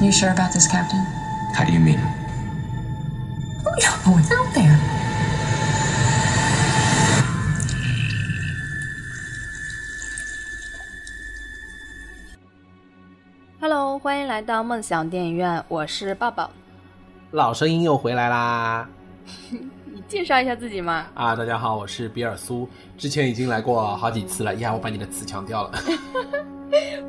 You sure about this, Captain? How do you mean? We don't know 来到梦想电影院，我是抱抱。老声音又回来啦！你介绍一下自己吗？啊，大家好，我是比尔苏，之前已经来过好几次了。呀，我把你的词强调了。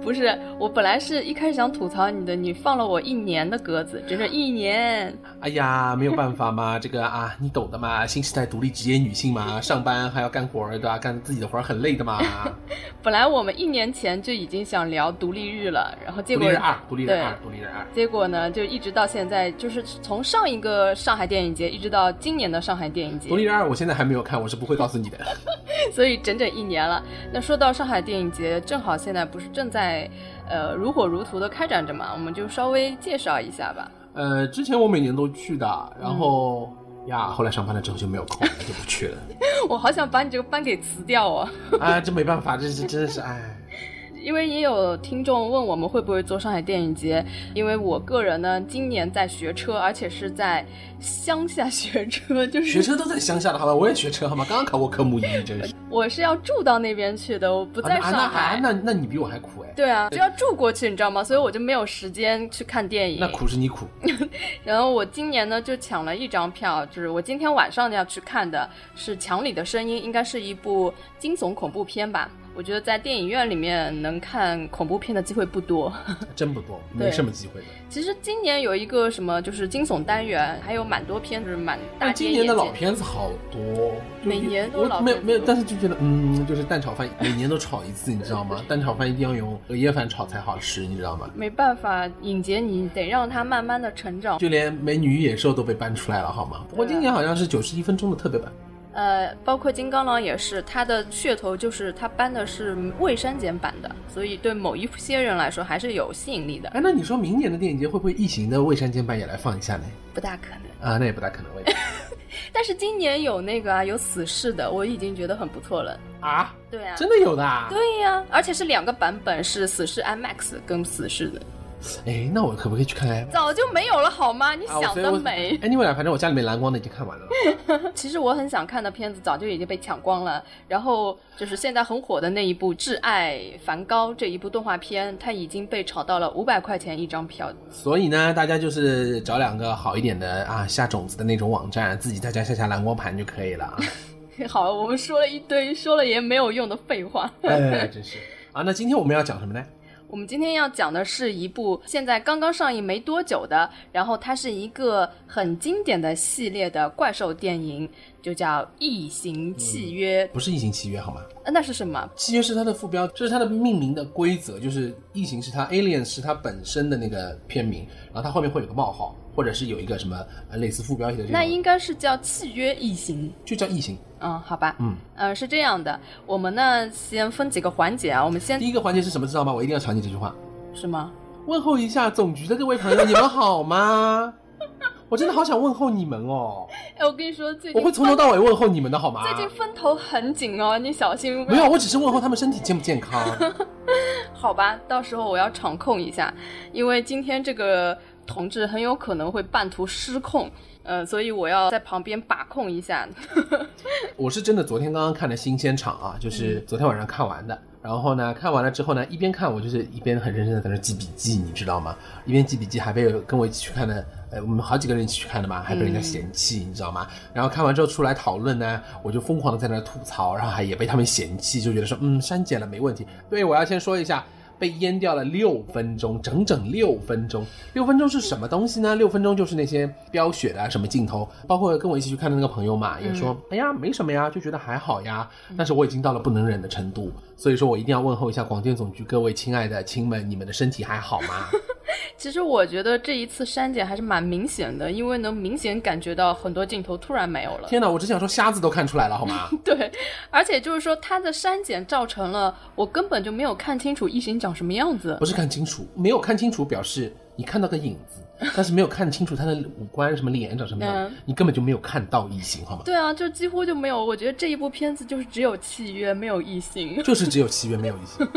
不是，我本来是一开始想吐槽你的，你放了我一年的鸽子，整整一年。哎呀，没有办法嘛，这个啊，你懂的嘛，新时代独立职业女性嘛，上班还要干活儿，对吧？干自己的活儿很累的嘛。本来我们一年前就已经想聊独立日了，然后结果独立日二，独立日对二，独立日二。结果呢，就一直到现在，就是从上一个上海电影节一直到今年的上海电影节独，立日二，我现在还没有看，我是不会告诉你的。所以整整一年了。那说到上海电影节，正好现在不是正在呃如火如荼的开展着嘛，我们就稍微介绍一下吧。呃，之前我每年都去的，然后、呀，后来上班了之后就没有空，就不去了。我好想把你这个班给辞掉哦。啊，这没办法，这是真的是哎。因为也有听众问我们会不会做上海电影节，因为我个人呢今年在学车，而且是在乡下学车，就是学车都在乡下的好吧？我也学车好吗？刚刚考过科目一，真是。我是要住到那边去的，我不在上海。啊那那那你比我还苦哎。对啊，就要住过去，你知道吗？所以我就没有时间去看电影。那苦是你苦，然后我今年呢就抢了一张票，就是我今天晚上要去看的是《墙里的声音》，应该是一部惊悚恐怖片吧。我觉得在电影院里面能看恐怖片的机会不多。真不多，没什么机会的。其实今年有一个什么就是惊悚单元，还有蛮多片子，蛮大但今年的老。片子好多，每年都我老没有没有，但是就觉得嗯，就是蛋炒饭每年都炒一次，你知道吗？蛋炒饭一定要用隔夜饭炒才好吃，你知道吗？没办法，影节你得让它慢慢的成长。就连美女与野兽都被搬出来了，好吗？不过今年好像是九十一分钟的特别版。呃，包括金刚狼也是，它的噱头就是它搬的是未删减版的，所以对某一些人来说还是有吸引力的。哎，那你说明年的电影节会不会异形的未删减版也来放一下呢？不大可能。啊，那也不大可能，我也 但是今年有那个啊，有死侍的，我已经觉得很不错了。啊，对啊，真的有的啊？对呀、而且是两个版本，是死侍 IMAX 跟死侍的，哎，那我可不可以去看看？早就没有了好吗？你想得美。Anyway 啊，反正我家里面蓝光的已经看完了。其实我很想看的片子早就已经被抢光了，然后就是现在很火的那一部《挚爱梵高》这一部动画片，它已经被炒到了五百块钱一张票。所以呢，大家就是找两个好一点的啊下种子的那种网站，自己在家下下蓝光盘就可以了啊。好，我们说了一堆说了也没有用的废话。哎，真是啊。那今天我们要讲什么呢？我们今天要讲的是一部现在刚刚上映没多久的，然后它是一个很经典的系列的怪兽电影，就叫《异形契约》不是异形契约好吗？呃那是什么？契约是它的副标，这是它的命名的规则，就是异形是它，alien 是它本身的那个片名，然后它后面会有个冒号，或者是有一个什么呃类似副标题的这种，那应该是叫契约异形。就叫异形。嗯，好吧，嗯，呃，是这样的，我们呢先分几个环节啊，我们先第一个环节是什么，知道吗？我一定要抢你这句话，是吗？问候一下总局的各位朋友，你们好吗？我真的好想问候你们哦，哎，我跟你说，最近我会从头到尾问候你们的好吗？最近风头很紧哦，你小心。没有，我只是问候他们身体健不健康。好吧，到时候我要场控一下，因为今天这个同志很有可能会半途失控，呃，所以我要在旁边把控一下。我是真的昨天刚刚看的新鲜场啊，就是昨天晚上看完的。然后呢，看完了之后呢，一边看我就是一边很认真的在那记笔记，你知道吗？一边记笔记，还被跟我一起去看的，呃，我们好几个人一起去看的嘛，还被人家嫌弃，你知道吗？然后看完之后出来讨论呢，我就疯狂的在那吐槽，然后还也被他们嫌弃，就觉得说，嗯，删减了没问题。对，我要先说一下。被淹掉了六分钟，整整六分钟。六分钟是什么东西呢？六分钟就是那些飙血的、啊、什么镜头，包括跟我一起去看的那个朋友嘛，也说，哎呀，没什么呀，就觉得还好呀。但是我已经到了不能忍的程度，所以说我一定要问候一下广电总局各位亲爱的亲们，你们的身体还好吗？其实我觉得这一次删减还是蛮明显的，因为能明显感觉到很多镜头突然没有了。天哪，我只想说瞎子都看出来了，好吗？对，而且就是说它的删减造成了我根本就没有看清楚异形长什么样子不。是看清楚，没有看清楚表示你看到个影子，但是没有看清楚他的五官什么脸长什么样，嗯你根本就没有看到异形，好吗？对啊，就几乎就没有。我觉得这一部片子就是只有契约，没有异形。就是只有契约没有异形。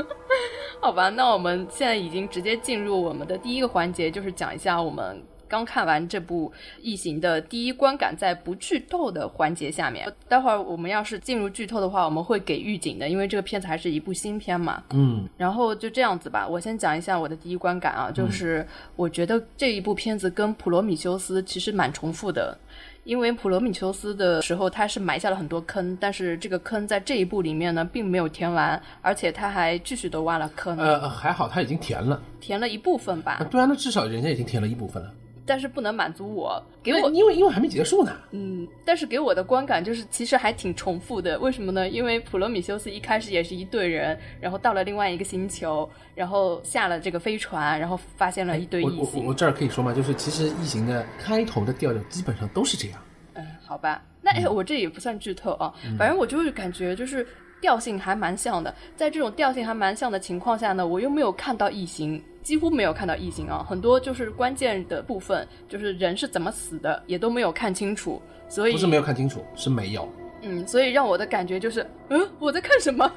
好吧，那我们现在已经直接进入我们的第一个环节，就是讲一下我们刚看完这部《异形》的第一观感，在不剧透的环节下面。待会儿我们要是进入剧透的话，我们会给预警的，因为这个片子还是一部新片嘛。嗯，然后就这样子吧，我先讲一下我的第一观感啊，就是我觉得这一部片子跟《普罗米修斯》其实蛮重复的。因为普罗米修斯的时候，他是埋下了很多坑，但是这个坑在这一部里面呢，并没有填完，而且他还继续的挖了坑，呃，还好他已经填了。填了一部分吧啊，，对啊，那至少人家已经填了一部分了。但是不能满足我，给我因为因为还没结束呢。嗯，但是给我的观感就是其实还挺重复的。为什么呢？因为普罗米修斯一开始也是一队人，然后到了另外一个星球，然后下了这个飞船，然后发现了一堆异我我我。这儿可以说吗？就是其实异形的开头的调调基本上都是这样。嗯，好吧，那哎，我这也不算剧透啊，反正我就是感觉就是调性还蛮像的。在这种调性还蛮像的情况下呢，我又没有看到异形。几乎没有看到异形啊，很多就是关键的部分，就是人是怎么死的，也都没有看清楚，所以不是没有看清楚，是没有。嗯，所以让我的感觉就是，嗯，我在看什么？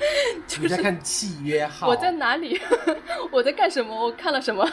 你在看契约号？我在哪里？我在干什么？我看了什么？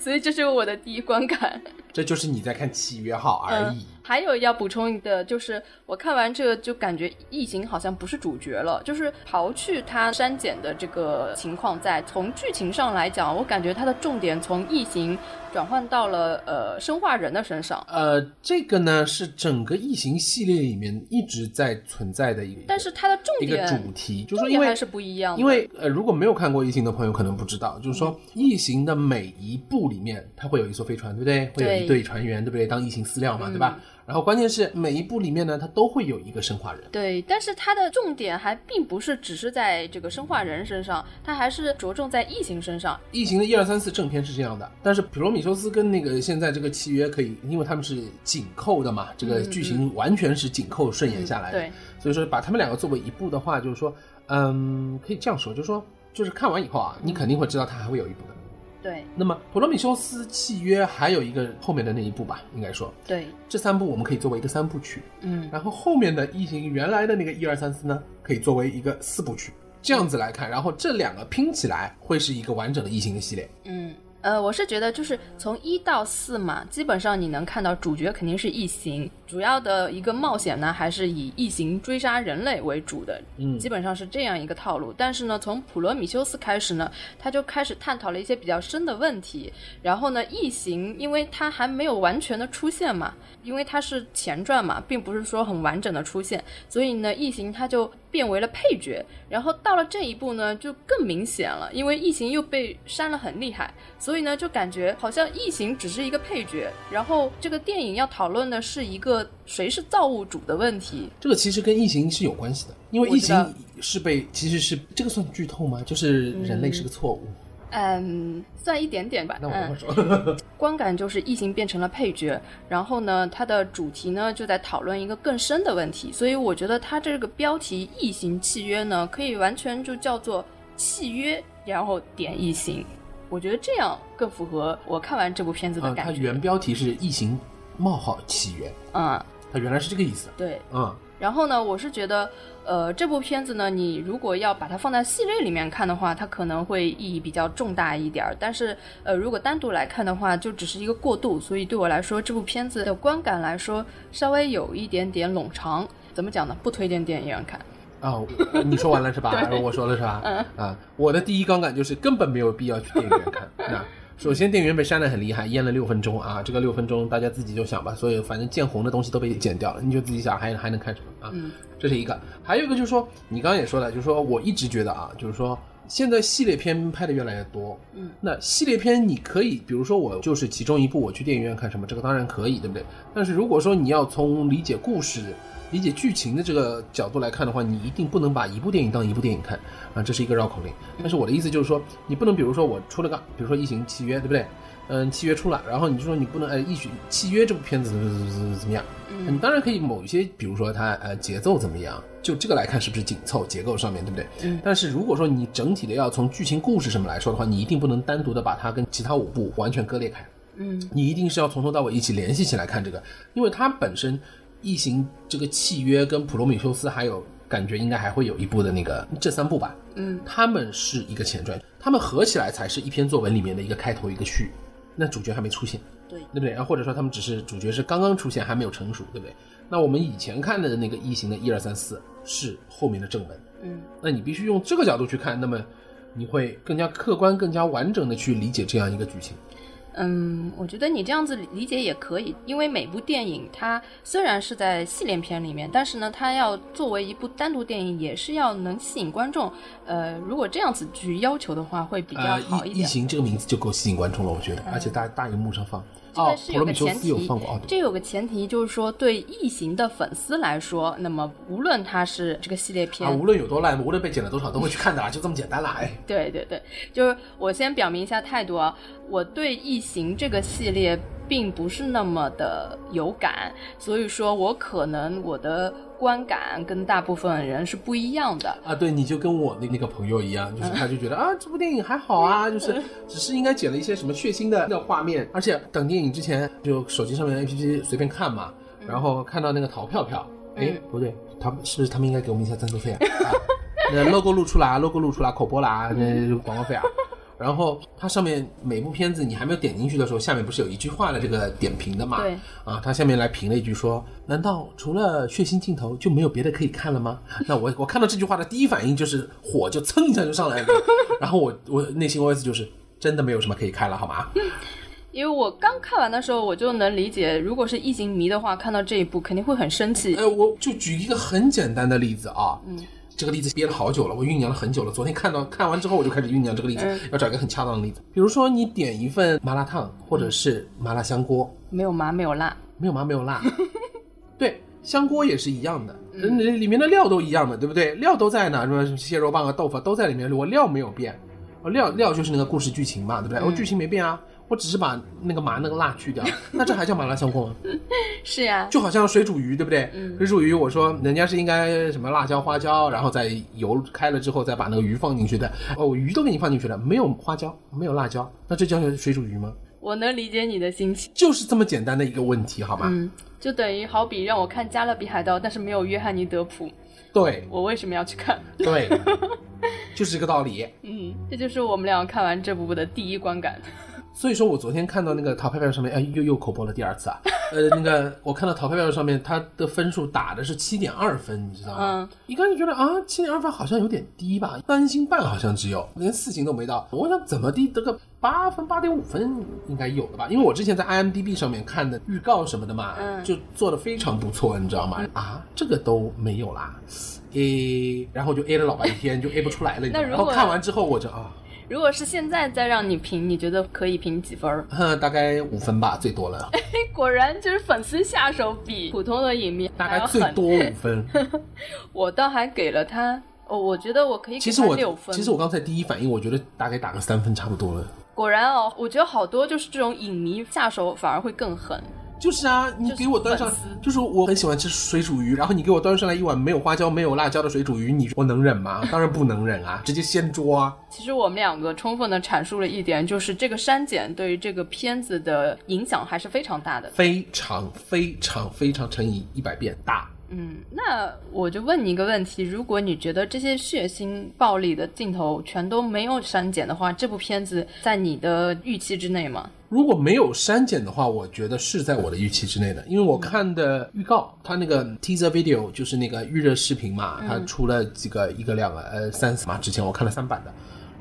所以这是我的第一观感。这就是你在看契约号而已。还有要补充的就是，我看完这个就感觉异形好像不是主角了，就是刨去它删减的这个情况在，从剧情上来讲，我感觉它的重点从异形转换到了呃生化人的身上。呃，这个呢是整个异形系列里面一直在存在的一个，但是它的重点一个点主题，就是说因为还是不一样的，因为呃，如果没有看过异形的朋友可能不知道，就是说异形的每一部里面，它会有一艘飞船，对不对？会有一对队船员，对不对？当异形饲料嘛，对吧？然后关键是每一部里面呢，它都会有一个生化人。对，但是它的重点还并不是只是在这个生化人身上，它还是着重在异形身上。异形的一二三四正片是这样的，但是普罗米修斯跟那个现在这个契约可以，因为他们是紧扣的嘛，这个剧情完全是紧扣顺延下来的，对，所以说把他们两个作为一部的话，就是说，嗯，可以这样说，就是说，就是看完以后啊，你肯定会知道它还会有一部的。对，那么普罗米修斯契约还有一个后面的那一部吧，应该说。对，这三部我们可以作为一个三部曲，嗯，然后后面的异形原来的那个一二三四呢，可以作为一个四部曲，这样子来看，然后这两个拼起来会是一个完整的异形的系列。嗯，呃，我是觉得就是从一到四嘛，基本上你能看到主角肯定是异形，主要的一个冒险呢还是以异形追杀人类为主的，嗯基本上是这样一个套路。但是呢，从普罗米修斯开始呢，他就开始探讨了一些比较深的问题。然后呢，异形因为它还没有完全的出现嘛，因为它是前传嘛，并不是说很完整的出现，所以呢，异形它就变为了配角。然后到了这一步呢，就更明显了，因为异形又被删了很厉害，所以呢，就感觉好像异形只是一个配角。然后这个电影要讨论的是一个谁是造物主的问题。这个其实跟异形是有关系的，因为异形是被其实是这个算剧透吗？就是人类是个错误。嗯，算一点点吧。那我等会嗯儿说。观感就是异形变成了配角，然后呢，它的主题呢就在讨论一个更深的问题，所以我觉得它这个标题“异形契约”呢，可以完全就叫做契约，然后点异形。我觉得这样更符合我看完这部片子的感觉。原标题是异形冒号契约，嗯，它原来是这个意思。对。嗯，然后呢，我是觉得，呃，这部片子呢，你如果要把它放在系列里面看的话，它可能会意义比较重大一点儿。但是，呃，如果单独来看的话，就只是一个过渡。所以对我来说，这部片子的观感来说，稍微有一点点冗长。怎么讲呢？不推荐电影院看。啊，你说完了是吧？我说了是吧？嗯啊，我的第一观感就是根本没有必要去电影院看。那首先电影院被删的很厉害，淹了六分钟啊，这个六分钟大家自己就想吧，所以反正见红的东西都被剪掉了，你就自己想还还能看什么啊？嗯这是一个，还有一个就是说，你刚刚也说了，就是说我一直觉得啊，就是说现在系列片拍的越来越多，嗯，那系列片你可以，比如说我就是其中一部，我去电影院看什么，这个当然可以，对不对？但是如果说你要从理解故事、理解剧情的这个角度来看的话，你一定不能把一部电影当一部电影看啊，这是一个绕口令。但是我的意思就是说，你不能比如说我出了个，比如说《异形契约》，对不对？嗯，契约出了，然后你就说你不能呃，异形契约这部片子怎么怎么怎么样？你当然可以某一些，比如说它呃节奏怎么样，就这个来看是不是紧凑，结构上面对不对？嗯。但是如果说你整体的要从剧情故事什么来说的话，你一定不能单独的把它跟其他五部完全割裂开。嗯，你一定是要从头到尾一起联系起来看这个，因为它本身异形这个契约跟普罗米修斯还有感觉应该还会有一部的那个这三部吧。嗯，他们是一个前传，他们合起来才是一篇作文里面的一个开头一个序，那主角还没出现。对对不对？然后或者说他们只是主角是刚刚出现，还没有成熟，对不对？那我们以前看的那个异形的一二三四是后面的正文，嗯，那你必须用这个角度去看，那么你会更加客观、更加完整的去理解这样一个剧情。嗯，我觉得你这样子理解也可以，因为每部电影它虽然是在系列片里面，但是呢，它要作为一部单独电影，也是要能吸引观众。呃，如果这样子去要求的话，会比较呃，好一点。异异形这个名字就够吸引观众了，我觉得，而且大大荧幕上放。哦这个，是有个前提斯有放过哦，，这有个前提就是说，对异形的粉丝来说，那么无论它是这个系列片，啊，无论有多烂，无论被剪了多少，都会去看的啦，就这么简单了，哎。对对对，就是我先表明一下态度啊，我对《异形》这个系列并不是那么的有感，所以说我可能我的观感跟大部分人是不一样的。啊，对，你就跟我那那个朋友一样，就是他就觉得啊，这部电影还好啊，就是 只是应该剪了一些什么血腥的那画面，而且等电影之前就手机上面 APP 随便看嘛，然后看到那个淘票票，哎，不对，他们是不是他们应该给我们一下赞助费啊？啊那 logo 露出来啊，logo 露出来，口播啦，那广告费啊。然后它上面每部片子你还没有点进去的时候，下面不是有一句话的这个点评的嘛？对啊，它下面来评了一句说：“难道除了血腥镜头就没有别的可以看了吗？” 那我我看到这句话的第一反应就是火就蹭一下就上来了，然后我我内心 OS 就是真的没有什么可以看了，好吗？因为我刚看完的时候，我就能理解，如果是异形迷的话，看到这一部肯定会很生气。呃，我就举一个很简单的例子啊，嗯，这个例子憋了好久了，我酝酿了很久了。昨天看到看完之后，我就开始酝酿这个例子，要找一个很恰当的例子。比如说你点一份麻辣烫或者是麻辣香锅，没有麻没有辣，没有麻没有辣，对，香锅也是一样的，嗯，里面的料都一样的，对不对？料都在呢，什么蟹肉棒啊、豆腐啊都在里面，我料没有变，哦，料料就是那个故事剧情嘛，对不对？我剧情没变啊，我只是把那个麻那个辣去掉，那这还叫麻辣香锅吗？是呀，就好像水煮鱼，对不对？水煮鱼，我说人家是应该什么辣椒、花椒，然后再油开了之后再把那个鱼放进去的。哦，我鱼都给你放进去了，没有花椒，没有辣椒，那这叫水煮鱼吗？我能理解你的心情。就是这么简单的一个问题，好吗？嗯，就等于好比让我看《加勒比海盗》，但是没有约翰尼·德普，对我为什么要去看？对，就是这个道理。嗯，这就是我们俩看完这部的第一观感。所以说我昨天看到那个淘票票上面，哎，又又口播了第二次啊。呃，那个我看到淘票票上面，它的分数打的是七点二分，你知道吗？嗯，一看就觉得啊，七点二分好像有点低吧，三星半好像只有，连四星都没到。我想怎么地得个八分、八点五分应该有的吧？因为我之前在 IMDB 上面看的预告什么的嘛，嗯就做的非常不错，你知道吗？啊，这个都没有啦。A，然后就 A 了老半天，就 A 不出来了。你知道吗然后看完之后，我就啊，如果是现在再让你评，你觉得可以评几分 大概五分吧，最多了，哎，果然就是粉丝下手比普通的影迷大。概最多五分。我倒还给了他，哦，我觉得我可以给其实我。其实我刚才第一反应，我觉得大概打个三分差不多了。果然哦，我觉得好多就是这种影迷下手反而会更狠。就是啊，你给我端上就是，就是我很喜欢吃水煮鱼，然后你给我端上来一碗没有花椒、没有辣椒的水煮鱼，你我能忍吗？当然不能忍啊，直接掀桌啊！其实我们两个充分的阐述了一点，就是这个删减对于这个片子的影响还是非常大的。非常非常非常乘以一百遍大。嗯，那我就问你一个问题：如果你觉得这些血腥暴力的镜头全都没有删减的话，这部片子在你的预期之内吗？如果没有删减的话，我觉得是在我的预期之内的，因为我看的预告，它那个 teaser video 就是那个预热视频嘛，它出了几个一个两个呃三嘛，之前我看了三版的，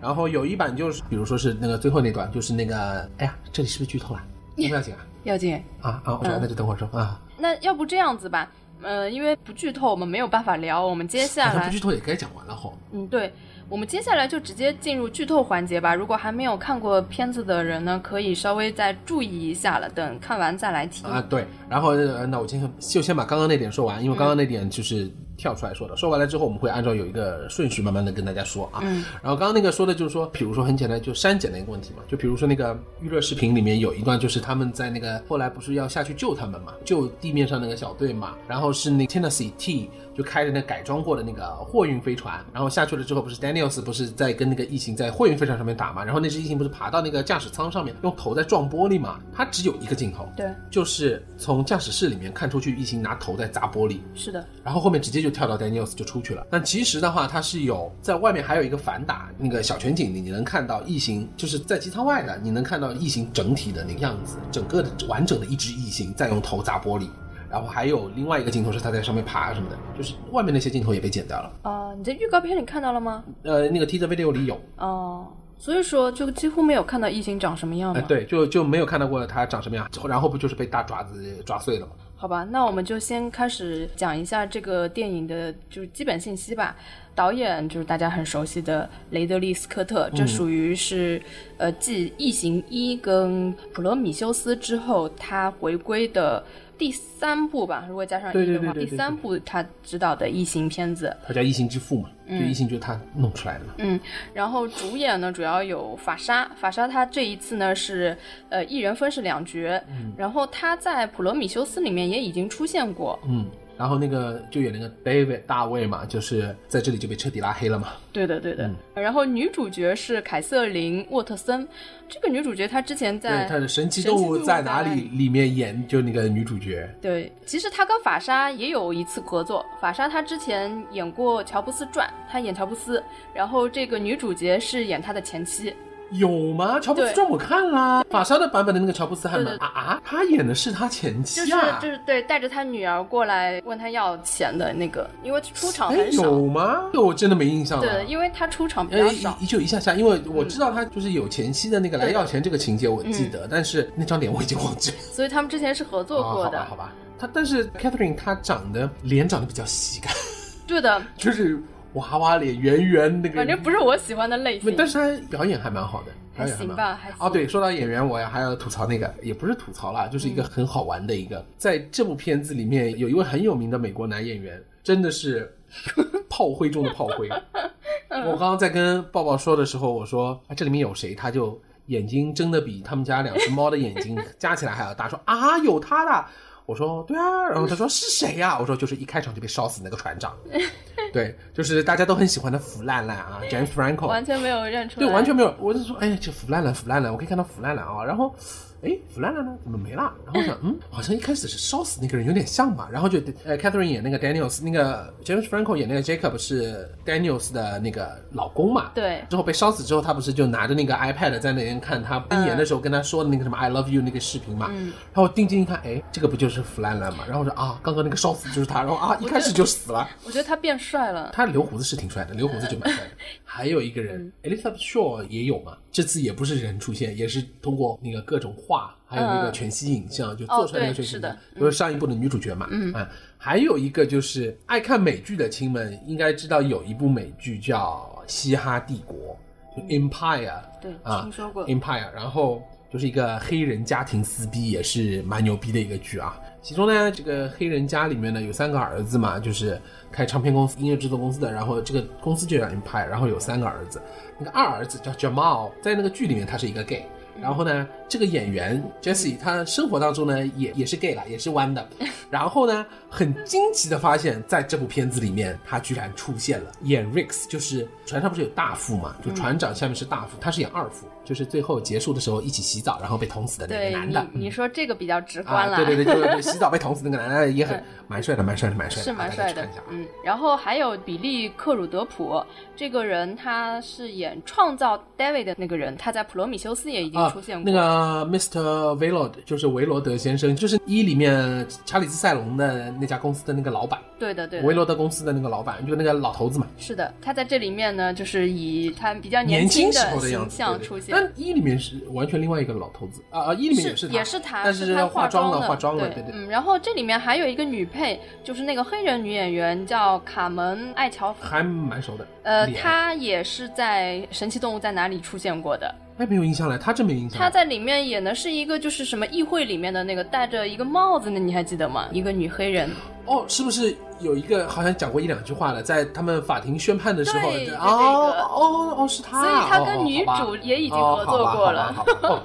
然后有一版就是比如说是那个最后那段，就是那个哎呀，这里是不是剧透了？要不要紧啊？要紧。啊啊，我说那就等会儿说啊，那要不这样子吧，呃，因为不剧透，我们没有办法聊。我们接下来不剧透也该讲完了吼。嗯，对，我们接下来就直接进入剧透环节吧。如果还没有看过片子的人呢，可以稍微再注意一下了，等看完再来听。啊，对，然后呃那我今天就先把刚刚那点说完，因为刚刚那点就是跳出来说的。说完了之后，我们会按照有一个顺序慢慢的跟大家说啊。嗯。然后刚刚那个说的就是说，比如说很简单，就删减的一个问题嘛。就比如说那个娱乐视频里面有一段，就是他们在那个后来不是要下去救他们嘛，救地面上那个小队嘛，然后是那 Tennessee T 就开着那改装过的那个货运飞船，然后下去了之后，不是 Daniels 不是在跟那个异形在货运飞船上面打嘛，然后那只异形不是爬到那个驾驶舱上面，用头在撞玻璃嘛，它只有一个镜头，对，就是从驾驶室里面看出去，异形拿头在砸玻璃，是的，然后后面直接就跳到 Daniels 就出去了。但其实的话，它是有在外面还有一个反打那个小全景，你你能看到异形就是在机舱外的，你能看到异形整体的那个样子，整个的完整的一只异形在用头砸玻璃。然后还有另外一个镜头是它在上面爬什么的，就是外面那些镜头也被剪掉了。呃，你在预告片里看到了吗？呃，那个 teaser video 里有，哦，所以说就几乎没有看到异形长什么样哎、嘛。对，就就没有看到过它长什么样，然后不就是被大爪子抓碎了吗？好吧，那我们就先开始讲一下这个电影的就是基本信息吧。导演就是大家很熟悉的雷德利·斯科特，这属于是、呃继《异形一》跟《普罗米修斯》之后他回归的第三部吧，如果加上一的话，对对对对。第三部他执导的异形片子。他叫异形之父嘛，就异形就是他弄出来的嘛。嗯，然后主演呢主要有法莎，法莎他这一次呢是呃一人分饰两角，然后他在《普罗米修斯》里面也已经出现过，嗯，然后那个就演那个 David 大卫嘛，就是在这里就被彻底拉黑了嘛。对的，对的。嗯然后女主角是凯瑟琳·沃特森，这个女主角她之前在对，他的神奇动物在哪里里面演就那个女主角。对，其实她跟法莎也有一次合作。法莎她之前演过《乔布斯传》，她演乔布斯，然后这个女主角是演她的前妻。有吗？乔布斯传我看啦，法莎的版本的那个乔布斯还蛮对对啊啊，他演的是他前就是妻啊，就是对，带着他女儿过来问他要钱的那个，因为出场哎很少。有吗？这我真的没印象了。对，因为他出场比呃较少。一就一下下，因为我知道他就是有前妻的那个来要钱这个情节，我记嗯得，但是那张脸我已经忘记了。所以他们之前是合作过的。哦好吧，好吧。他但是 Catherine 她长得脸长得比较喜感，对的，就是娃娃脸，圆圆那个。反正不是我喜欢的类型。但是他表演还蛮好的，表演还行蛮好吧还行哦，对，说到演员，我还要吐槽那个，也不是吐槽啦，就是一个很好玩的一个，在这部片子里面有一位很有名的美国男演员，真的是 炮灰中的炮灰。我刚刚在跟抱抱说的时候，我说啊，这里面有谁？他就眼睛睁得比他们家两只猫的眼睛 加起来还要大，说啊，有他的。我说对啊，然后他说是谁呀、我说就是一开场就被烧死那个船长，对，就是大家都很喜欢的腐烂烂啊，James Franco，完全没有认出来。对，完全没有。我就说，哎，这腐烂烂，腐烂烂，我可以看到腐烂烂啊。然后，哎，腐烂烂呢，怎么没了？然后我想，嗯，好像一开始是烧死那个人有点像吧。然后就，呃，Catherine 演那个 Daniels，那个 James Franco 演那个 Jacob 是 Daniels 的那个老公嘛。对之后被烧死之后，他不是就拿着那个 iPad 在那边看他喷盐的时候跟他说的那个什么 I love you 那个视频嘛。嗯然后我定睛一看，哎，这个不就是腐烂烂嘛？然后我说啊，刚刚那个烧死就是他。然后啊，一开始就死了。我觉得他变帅了。他留胡子是挺帅的，留胡子就蛮帅的。还有一个人、Elizabeth Shaw 也有嘛，这次也不是人出现，也是通过那个各种画，还有那个嗯全息影像，就做出来那个哦对全息影像，是的就是上一部的女主角嘛。嗯啊，还有一个就是爱看美剧的亲们应该知道有一部美剧叫《嘻哈帝国》，就 Empire。对，啊听说过。Empire，然后就是一个黑人家庭撕逼，也是蛮牛逼的一个剧啊。其中呢，这个黑人家里面呢有三个儿子嘛，就是开唱片公司、音乐制作公司的，然后这个公司就让人拍然后有三个儿子，那个二儿子叫 Jamal，在那个剧里面他是一个 gay。然后呢，这个演员 Jesse 他生活当中呢也也是 gay 了，也是弯的。然后呢，很惊奇的发现，在这部片子里面，他居然出现了演 Rex，就是船上不是有大副嘛，就船长下面是大副，他是演二副，就是最后结束的时候一起洗澡，然后被捅死的那个对男的。你，你说这个比较直观啊，了。对对对，就是洗澡被捅死那个男的也很嗯蛮帅的，蛮帅的，蛮帅的，是蛮帅的嗯，然后还有比利·克鲁德普这个人，他是演创造 David 的那个人，他在《普罗米修斯》也已经啊出现过。那个 Mr. Velod 就是维罗德先生，就是一里面查理斯塞隆的那家公司的那个老板，对的，对维，罗德公司的那个老板，就那个老头子嘛。是的，他在这里面呢，就是以他比较年轻轻时候的样形象出现。但一里面是完全另外一个老头子啊啊，一里面也是他，也是他，但他是化妆了，化妆了，对对对。嗯，然后这里面还有一个女配，就是那个黑人女演员叫卡门艾乔，还蛮熟的。呃，她也是在《神奇动物在哪里》出现过的。哎，没有印象了，他真没印象。他在里面演的是一个就是什么议会里面的那个戴着一个帽子的，你还记得吗？一个女黑人。哦，是不是有一个好像讲过一两句话了？在他们法庭宣判的时候，哦这个哦哦，是他，所以他跟哦女主也已经哦合作过了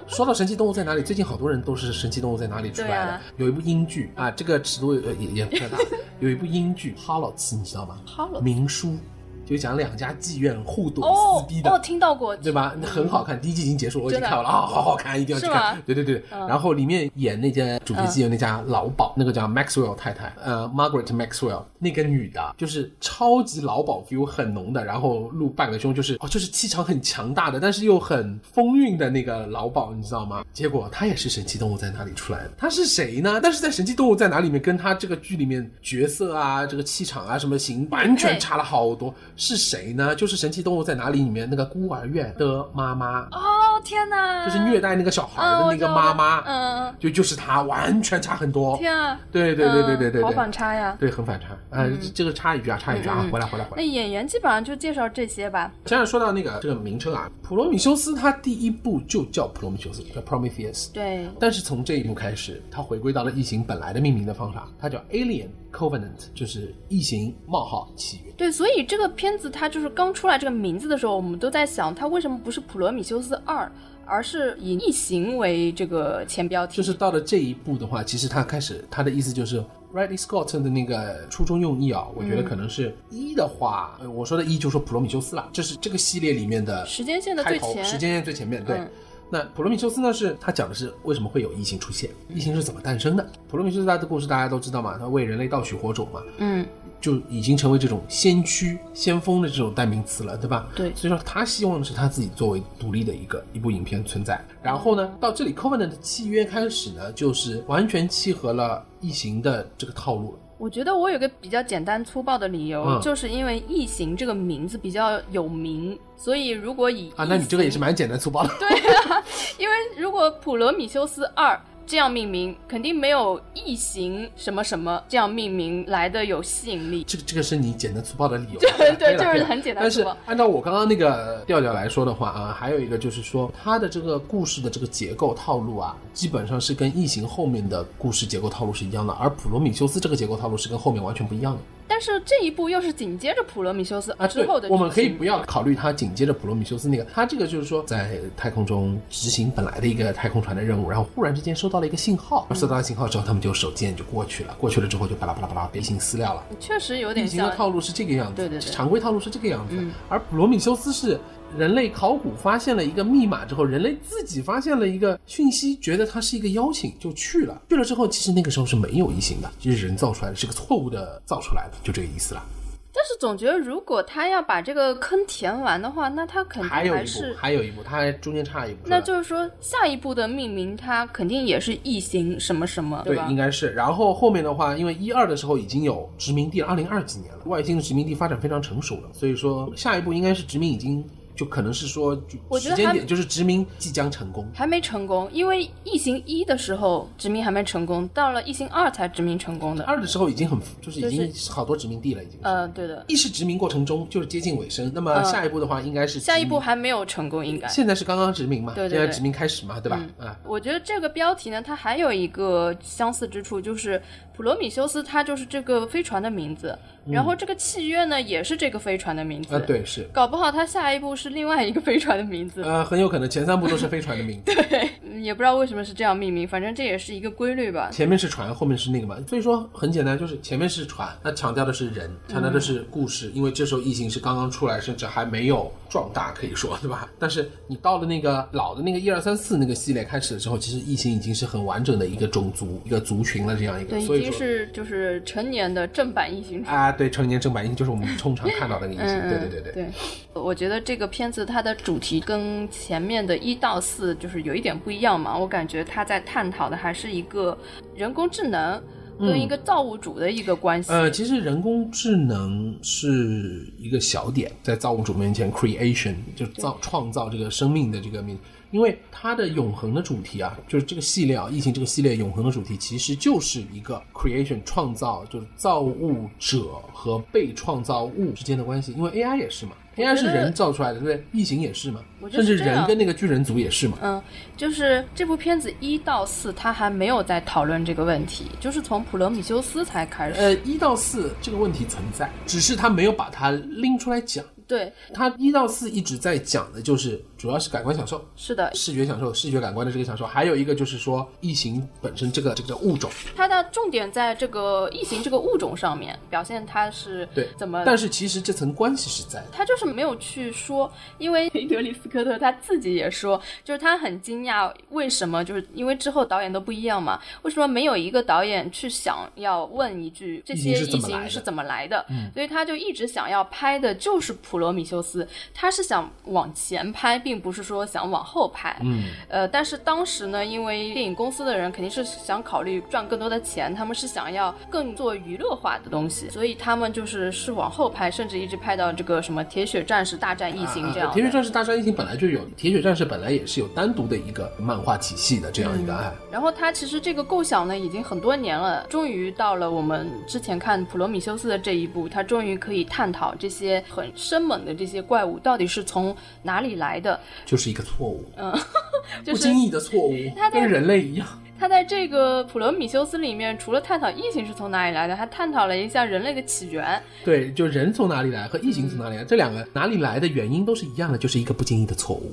说到《神奇动物在哪里》，最近好多人都是《神奇动物在哪里》出来的。啊有一部英剧啊，这个尺度也也也不太大。有一部英剧《哈洛茨》，你知道吗？Harlots 明书就讲两家妓院互怼哦撕逼的。哦，听到过，对吧？那很好看，第一季已经结束了，我已经看完了啊，好好看，一定要去看。对对对，嗯然后里面演那家主角妓院那家老鸨，那个叫 Maxwell 太太，呃，Margaret Maxwell，那个女的，就是超级老鸨 feel 很浓的，然后露半个胸，就是哦，就是气场很强大的，但是又很风韵的那个老鸨，你知道吗？结果她也是《神奇动物在哪里》出来的，她是谁呢？但是在《神奇动物在哪里》里面，跟她这个剧里面角色啊，这个气场啊，什么型完全差了好多。是谁呢？就是《神奇动物在哪里》里面那个孤儿院的妈妈。哦，天哪，就是虐待那个小孩嗯的那个妈妈，嗯，嗯就就是她，完全差很多。天啊，对对对对对对嗯好，反差呀。对很反差。呃，这个插一句啊，插一句啊回来，回来回来回那。演员基本上就介绍这些吧。现在说到那个这个名称啊，普罗米修斯他第一部就叫普罗米修斯，叫 Prometheus。对，但是从这一部开始，它回归到了异形本来的命名的方法，它叫 Alien Covenant，就是异形冒号起源。对，所以这个片子它就是刚出来这个名字的时候，我们都在想，它为什么不是《普罗米修斯二》，而是以异形为这个前标题？就是到了这一步的话，其实他开始他的意思就是 Ridley Scott 的那个初衷用意啊，我觉得可能是一的话，呃我说的一就说普罗米修斯了，这是这个系列里面的时间线的，最前，时间线最前面对。嗯那普罗米修斯呢？是他讲的是为什么会有异形出现，异形是怎么诞生的？普罗米修斯他的故事大家都知道嘛，他为人类盗取火种嘛，嗯，就已经成为这种先驱、先锋的这种代名词了，对吧？对所以说他希望的是他自己作为独立的一个一部影片存在。然后呢，到这里 Covenant 的契约开始呢，就是完全契合了异形的这个套路了。我觉得我有个比较简单粗暴的理由，嗯就是因为异形这个名字比较有名，所以如果以啊，那你这个也是蛮简单粗暴的。对啊，因为如果普罗米修斯二这样命名，肯定没有异形什么什么这样命名来的有吸引力。这个这个是你简单粗暴的理由。对可以了可以了就是很简单但是粗暴按照我刚刚那个调调来说的话啊，还有一个就是说，它的这个故事的这个结构套路啊，基本上是跟异形后面的故事结构套路是一样的，而普罗米修斯这个结构套路是跟后面完全不一样的。但是这一步又是紧接着普罗米修斯啊，之后的，我们可以不要考虑它紧接着普罗米修斯那个，它这个就是说在太空中执行本来的一个太空船的任务，然后忽然之间收到了一个信号，收到了信号之后，他们就手贱就过去了，过去了之后就巴拉巴拉巴拉被异形撕掉了。确实有点异形的像。套路是这个样子，对对对常规套路是这个样子，嗯而普罗米修斯是。人类考古发现了一个密码之后，人类自己发现了一个讯息，觉得它是一个邀请，就去了。去了之后，其实那个时候是没有异形的，就是人造出来的，是个错误的造出来的，就这个意思了。但是总觉得如果他要把这个坑填完的话，那他肯定还有一部，是。还有一步，他还中间差一步。那就是说，下一步的命名它肯定也是异形什么什么，对吧？应该是。然后后面的话，因为一二的时候已经有殖民地了，二零二几年了，外星的殖民地发展非常成熟了，所以说下一步应该是殖民已经就可能是说就时间点就是殖民即将成功。还没成功，因为异形一的时候殖民还没成功，到了异形二才殖民成功的。二的时候已经很就是已就经好多殖民地了，已经是。呃，对的，一是殖民过程中就是接近尾声，那么嗯下一步的话应该是下一步还没有成功，应该。现在是刚刚殖民嘛，对对对现在殖民开始嘛，对吧？啊，我觉得这个标题呢，它还有一个相似之处，就是普罗米修斯，它就是这个飞船的名字，然后这个契约呢，也是这个飞船的名字。啊，对是。搞不好它下一步是另外一个飞船的名字，呃，很有可能前三部都是飞船的名字，对也不知道为什么是这样命名，反正这也是一个规律吧。前面是船，后面是那个嘛，所以说很简单，就是前面是船，那强调的是人，强调的是故事，因为这时候异形是刚刚出来，甚至还没有壮大，可以说对吧？但是你到了那个老的那个一二三四那个系列开始的时候，其实异形已经是很完整的一个种族、一个族群了，这样一个，对，已经所以说。是就是成年的正版异形啊，对，成年正版异形就是我们通常看到的那个异形，嗯，对对对对。对，我觉得这个片子它的主题跟前面的一到四就是有一点不一样嘛，我感觉它在探讨的还是一个人工智能跟一个造物主的一个关系。呃，其实人工智能是一个小点，在造物主面前，creation 就造创造这个生命的这个面，因为它的永恒的主题啊，就是这个系列啊，异形这个系列永恒的主题其实就是一个 creation 创造，就是造物者和被创造物之间的关系。因为 AI 也是嘛，AI 是人造出来的，对不对？异形也是嘛甚至人跟那个巨人族也是嘛。嗯，就是这部片子一到四，他还没有在讨论这个问题，就是从普罗米修斯才开始。呃，一到四这个问题存在，只是他没有把它拎出来讲。对，他一到四一直在讲的就是，主要是感官享受，是的，视觉享受、视觉感官的这个享受，还有一个就是说异形本身这个这个物种，它的重点在这个异形这个物种上面，表现它是对怎么。但是其实这层关系是在的。他就是没有去说，因为 雷德里·斯科特他自己也说，就是他很惊讶，为什么就是因为之后导演都不一样嘛，为什么没有一个导演去想要问一句这些异异形是怎么来的形是怎么来的？所以他就一直想要拍的就是普罗米修斯，他是想往前拍，并不是说想往后拍。嗯，呃，但是当时呢，因为电影公司的人肯定是想考虑赚更多的钱，他们是想要更做娱乐化的东西，所以他们就是是往后拍，甚至一直拍到这个什么铁血战士大战异形这样铁血战士大战异形本来就有，铁血战士本来也是有单独的一个漫画体系的这样一个哎。然后他其实这个构想呢，已经很多年了，终于到了我们之前看《普罗米修斯》的这一步，他终于可以探讨这些很生猛的这些怪物到底是从哪里来的。就是一个错误，就是不经意的错误他，跟人类一样。他在这个《普罗米修斯》里面，除了探讨异形是从哪里来的，还探讨了一下人类的起源。对，就人从哪里来和异形从哪里来，这两个哪里来的原因都是一样的，就是一个不经意的错误。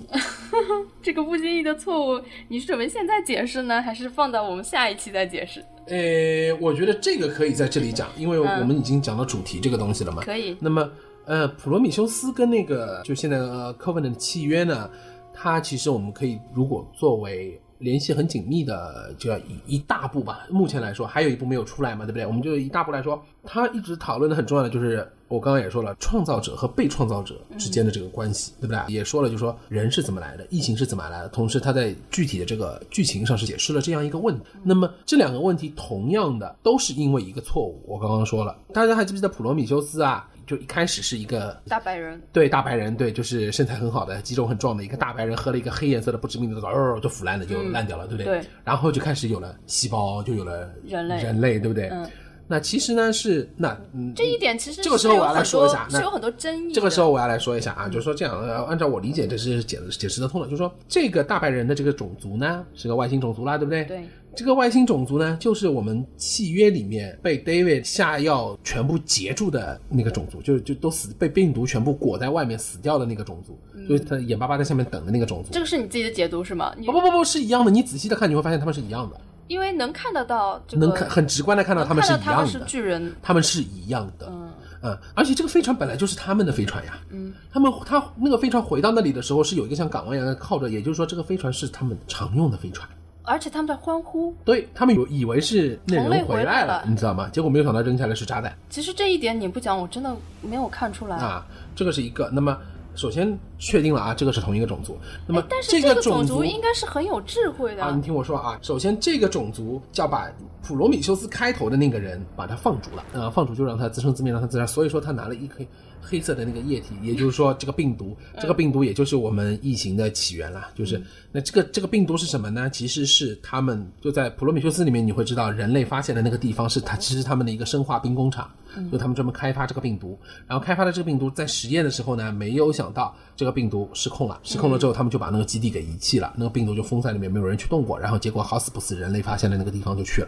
这个不经意的错误，你是准备现在解释呢，还是放到我们下一期再解释？呃，我觉得这个可以在这里讲，因为我们已经讲到主题这个东西了嘛。可以。那么，呃，普罗米修斯跟那个就现在呃 Covenant 契约呢，它其实我们可以如果作为联系很紧密的，就要一一大步吧。目前来说，还有一步没有出来嘛，对不对？我们就一大步来说，他一直讨论的很重要的就是，我刚刚也说了，创造者和被创造者之间的这个关系，对不对？也说了，就说人是怎么来的，异形是怎么来的，同时他在具体的这个剧情上是解释了这样一个问题。那么这两个问题同样的都是因为一个错误，我刚刚说了，大家还记不记得普罗米修斯啊？就一开始是一个大白人，对大白人，对，就是身材很好的、肌肉很壮的一个大白人，喝了一个黑颜色的不知名的东西，哦，就腐烂了，就烂掉了，对不对？对。然后就开始有了细胞，就有了人类人类，对不对？嗯。那其实呢是那嗯，这一点其实这个时候我要来说一下那是有很多是有很多争议。这个时候我要来说一下啊，就是说这样，呃，按照我理解，这是解解释得通的，就是说这个大白人的这个种族呢是个外星种族啦，对不对？对。这个外星种族呢，就是我们契约里面被 David 下药全部截住的那个种族，就是就都死被病毒全部裹在外面死掉的那个种族，就是他眼巴巴在下面等的那个种族。这个是你自己的解读是吗？不不不不是一样的，你仔细的看你会发现他们是一样的，因为能看得到这个，能看很直观的看到他们是看到他们是一样的，巨人，他们是一样的。嗯嗯，而且这个飞船本来就是他们的飞船呀。嗯，他们他那个飞船回到那里的时候是有一个像港湾一样的靠着，也就是说这个飞船是他们常用的飞船。而且他们在欢呼。对他们有以为是那人回回来来了了，你知道吗？结果没有想到扔下来是炸弹其实这一点你不讲，我真的没有看出来。啊，这个是一个。那么首先确定了啊，这个是同一个种族。那么哎但是这这个种族应该是很有智慧的。啊，你听我说啊，首先这个种族叫把普罗米修斯开头的那个人把他放逐了，啊、放逐就让他自生自灭，让他自杀。所以说他拿了一黑黑色的那个液体，也就是说这个病毒，这个病毒也就是我们异形的起源了。就是那这个这个病毒是什么呢？其实是他们就在普罗米修斯里面，你会知道人类发现的那个地方是它其实他们的一个生化兵工厂，就他们专门开发这个病毒，然后开发的这个病毒在实验的时候呢，没有想到这个病毒失控了，失控了之后，他们就把那个基地给遗弃了，那个病毒就封在里面，没有人去动过，然后结果好死不死，人类发现了那个地方就去了。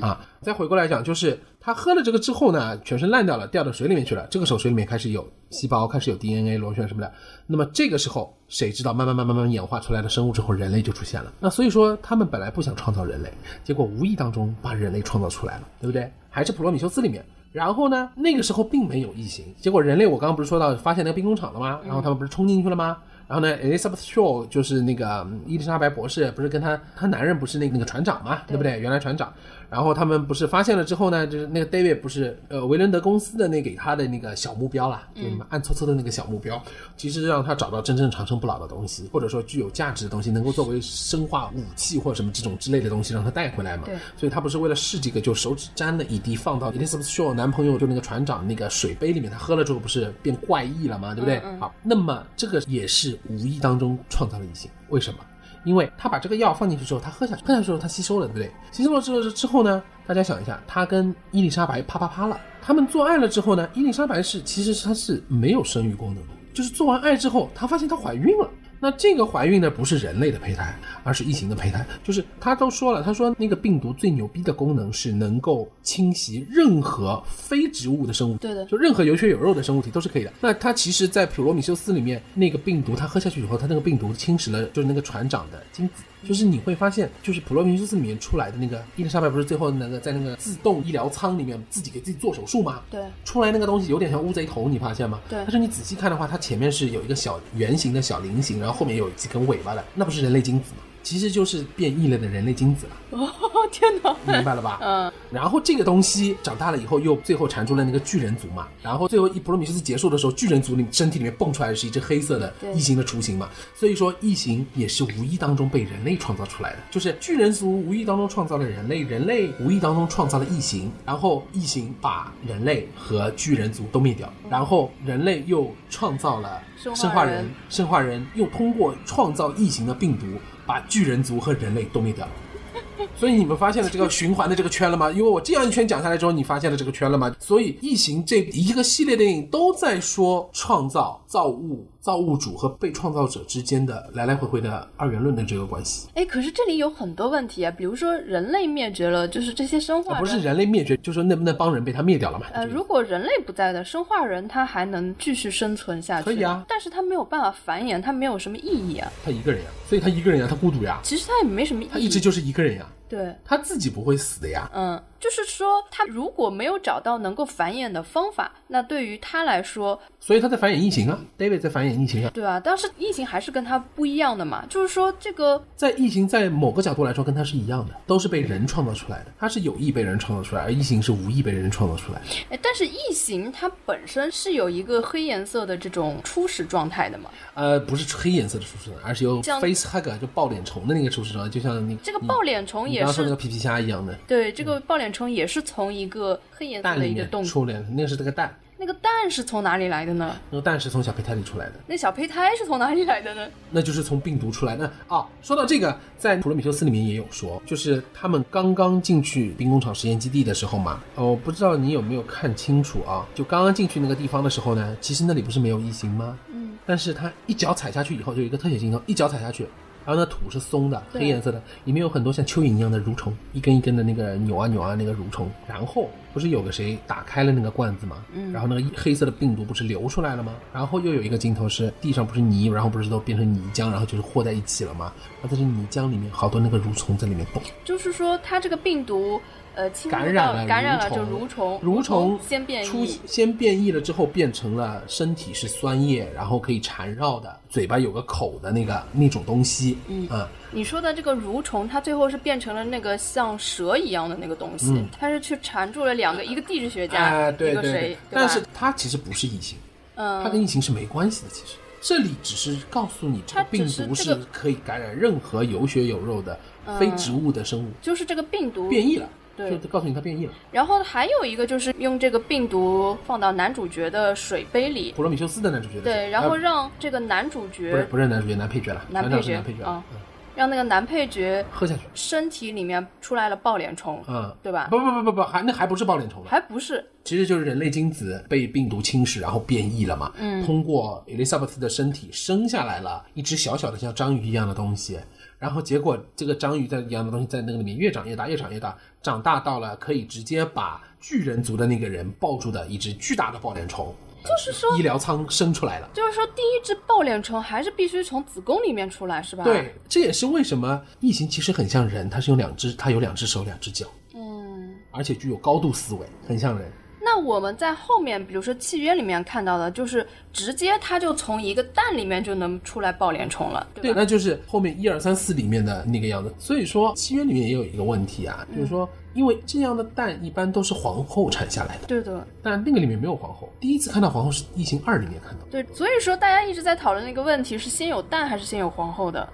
啊，再回过来讲，就是他喝了这个之后呢，全身烂掉了，掉到水里面去了。这个时候水里面开始有细胞，开始有 DNA 螺旋什么的。那么这个时候，谁知道慢慢慢慢慢演化出来的生物之后，人类就出现了。那所以说，他们本来不想创造人类，结果无意当中把人类创造出来了，对不对？还是普罗米修斯里面。然后呢，那个时候并没有异形，结果人类我刚刚不是说到发现那个兵工厂了吗？然后他们不是冲进去了吗？然后呢，Elizabeth Shaw 就是那个伊丽莎白博士，不是跟她她男人不是那个那个船长嘛，对不对？原来船长。然后他们不是发现了之后呢，就是那个 David 不是呃维伦德公司的那给他的那个小目标啦，就什么暗搓搓的那个小目标，其实让他找到真正长生不老的东西，或者说具有价值的东西，能够作为生化武器或者什么这种之类的东西让他带回来嘛。对所以他不是为了试这个，就手指沾了一滴放到 Elizabeth Shaw 男朋友就那个船长那个水杯里面，他喝了之后不是变怪异了吗？对不对？好，那么这个也是无意当中创造了异形，为什么？因为他把这个药放进去之后，他喝下去，喝下去之后他吸收了，对不对？吸收了之后之后呢，大家想一下，他跟伊丽莎白啪啪啪了，他们做爱了之后呢，伊丽莎白是其实她是没有生育功能的，就是做完爱之后，她发现她怀孕了。那这个怀孕呢，不是人类的胚胎，而是异形的胚胎。就是他都说了，他说那个病毒最牛逼的功能是能够侵袭任何非植物的生物体，对的就任何有血有肉的生物体都是可以的。那它其实，在普罗米修斯里面，那个病毒它喝下去以后，它那个病毒侵蚀了就是那个船长的精子。就是你会发现，就是普罗米修斯里面出来的那个伊丽莎白，不是最后那个在那个自动医疗舱里面自己给自己做手术吗？对出来那个东西有点像乌贼头，你发现吗？对但是你仔细看的话，它前面是有一个小圆形的小菱形，然后后面有几根尾巴的，那不是人类精子吗？其实就是变异了的人类精子了，哦天哪，明白了吧？嗯，然后这个东西长大了以后，又最后缠住了那个巨人族嘛。然后最后一普罗米修斯结束的时候，巨人族里身体里面蹦出来的是一只黑色的异形的雏形嘛。所以说，异形也是无意当中被人类创造出来的，就是巨人族无意当中创造了人类，人类无意当中创造了异形，然后异形把人类和巨人族都灭掉，然后人类又创造了生化人，生化人又通过创造异形的病毒，把巨人族和人类都灭掉。所以你们发现了这个循环的这个圈了吗？因为我这样一圈讲下来之后，你发现了这个圈了吗？所以《异形》这一个系列电影都在说创造、造物、造物主和被创造者之间的来来回回的二元论的这个关系。哎，可是这里有很多问题啊，比如说人类灭绝了，就是这些生化不是人类灭绝，就说那那帮人被他灭掉了嘛？呃，如果人类不在的生化人，他还能继续生存下去，可以啊但是他没有办法繁衍，他没有什么意义啊。他一个人呀，所以他一个人呀，他孤独呀，其实他也没什么意义，他一直就是一个人呀，对，他自己不会死的呀。嗯，就是说他如果没有找到能够繁衍的方法，那对于他来说，所以他在繁衍异形啊，David 在繁衍异形啊。对啊，但是异形还是跟他不一样的嘛，就是说这个在异形在某个角度来说跟他是一样的，都是被人创造出来的。他是有意被人创造出来，而异形是无意被人创造出来的。哎，但是异形它本身是有一个黑颜色的这种初始状态的嘛，呃，不是黑颜色的出生，而是由像 face hugger 就抱脸虫的那个初始状态，就像你这个抱脸虫你也说那个皮皮虾一样的对，这个抱脸虫也是从一个黑颜色的一个洞，出来的，那个是这个蛋，那个蛋是从哪里来的呢？那个蛋是从小胚胎里出来的，那小胚胎是从哪里来的呢？那就是从病毒出来的。哦，说到这个，在普罗米修斯里面也有说，就是他们刚刚进去兵工厂实验基地的时候嘛，哦，我不知道你有没有看清楚啊？就刚刚进去那个地方的时候呢，其实那里不是没有异形吗？嗯，但是他一脚踩下去以后，就有一个特写镜头，一脚踩下去，然后那土是松的，黑颜色的，里面有很多像蚯蚓一样的蠕虫，一根一根的那个扭啊扭啊那个蠕虫。然后不是有个谁打开了那个罐子吗？嗯然后那个黑色的病毒不是流出来了吗？然后又有一个镜头是地上不是泥，然后不是都变成泥浆，然后就是和在一起了吗？然后在这泥浆里面，好多那个蠕虫在里面动。就是说它这个病毒呃侵入到感染了感染了就蠕虫蠕虫，先变出异，先变异了之后，变成了身体是酸液，然后可以缠绕的，嘴巴有个口的那个那种东西。嗯啊，你说的这个蠕虫，它最后是变成了那个像蛇一样的那个东西，嗯它是去缠住了两个，一个地质学家，哎，对对一个谁但是它其实不是异形，嗯，它跟异形是没关系的。其实这里只是告诉你，这个病毒是可以感染任何有血有肉的非植物的生物，就是这个病毒变异了。对。就告诉你它变异了。然后还有一个就是用这个病毒放到男主角的水杯里，普罗米修斯的男主角的对，然后呃让这个男主角不是不是男主角，男配角了，男配角是男配角啊。嗯让那个男配角喝下去，身体里面出来了抱脸虫，嗯，对吧？不不不不不，还那还不是抱脸虫呢，还不是，其实就是人类精子被病毒侵蚀，然后变异了嘛。嗯，通过 Elizabeth 的身体生下来了一只小小的像章鱼一样的东西，然后结果这个章鱼在一样的东西在那个里面越长越大，越长越大，长大到了可以直接把巨人族的那个人抱住的一只巨大的抱脸虫。就是说医疗舱生出来了。就是说第一只抱脸虫还是必须从子宫里面出来，是吧？对，这也是为什么异形其实很像人，它是有两只，它有两只手、两只脚，嗯。而且具有高度思维，很像人。那我们在后面，比如说契约里面看到的，就是直接它就从一个蛋里面就能出来抱脸虫了，对对，那就是后面一二三四里面的那个样子。所以说，契约里面也有一个问题啊，就是说，因为这样的蛋一般都是皇后产下来的，对的，但那个里面没有皇后。第一次看到皇后是《异形二》里面看到，对，所以说大家一直在讨论那个问题是先有蛋还是先有皇后的。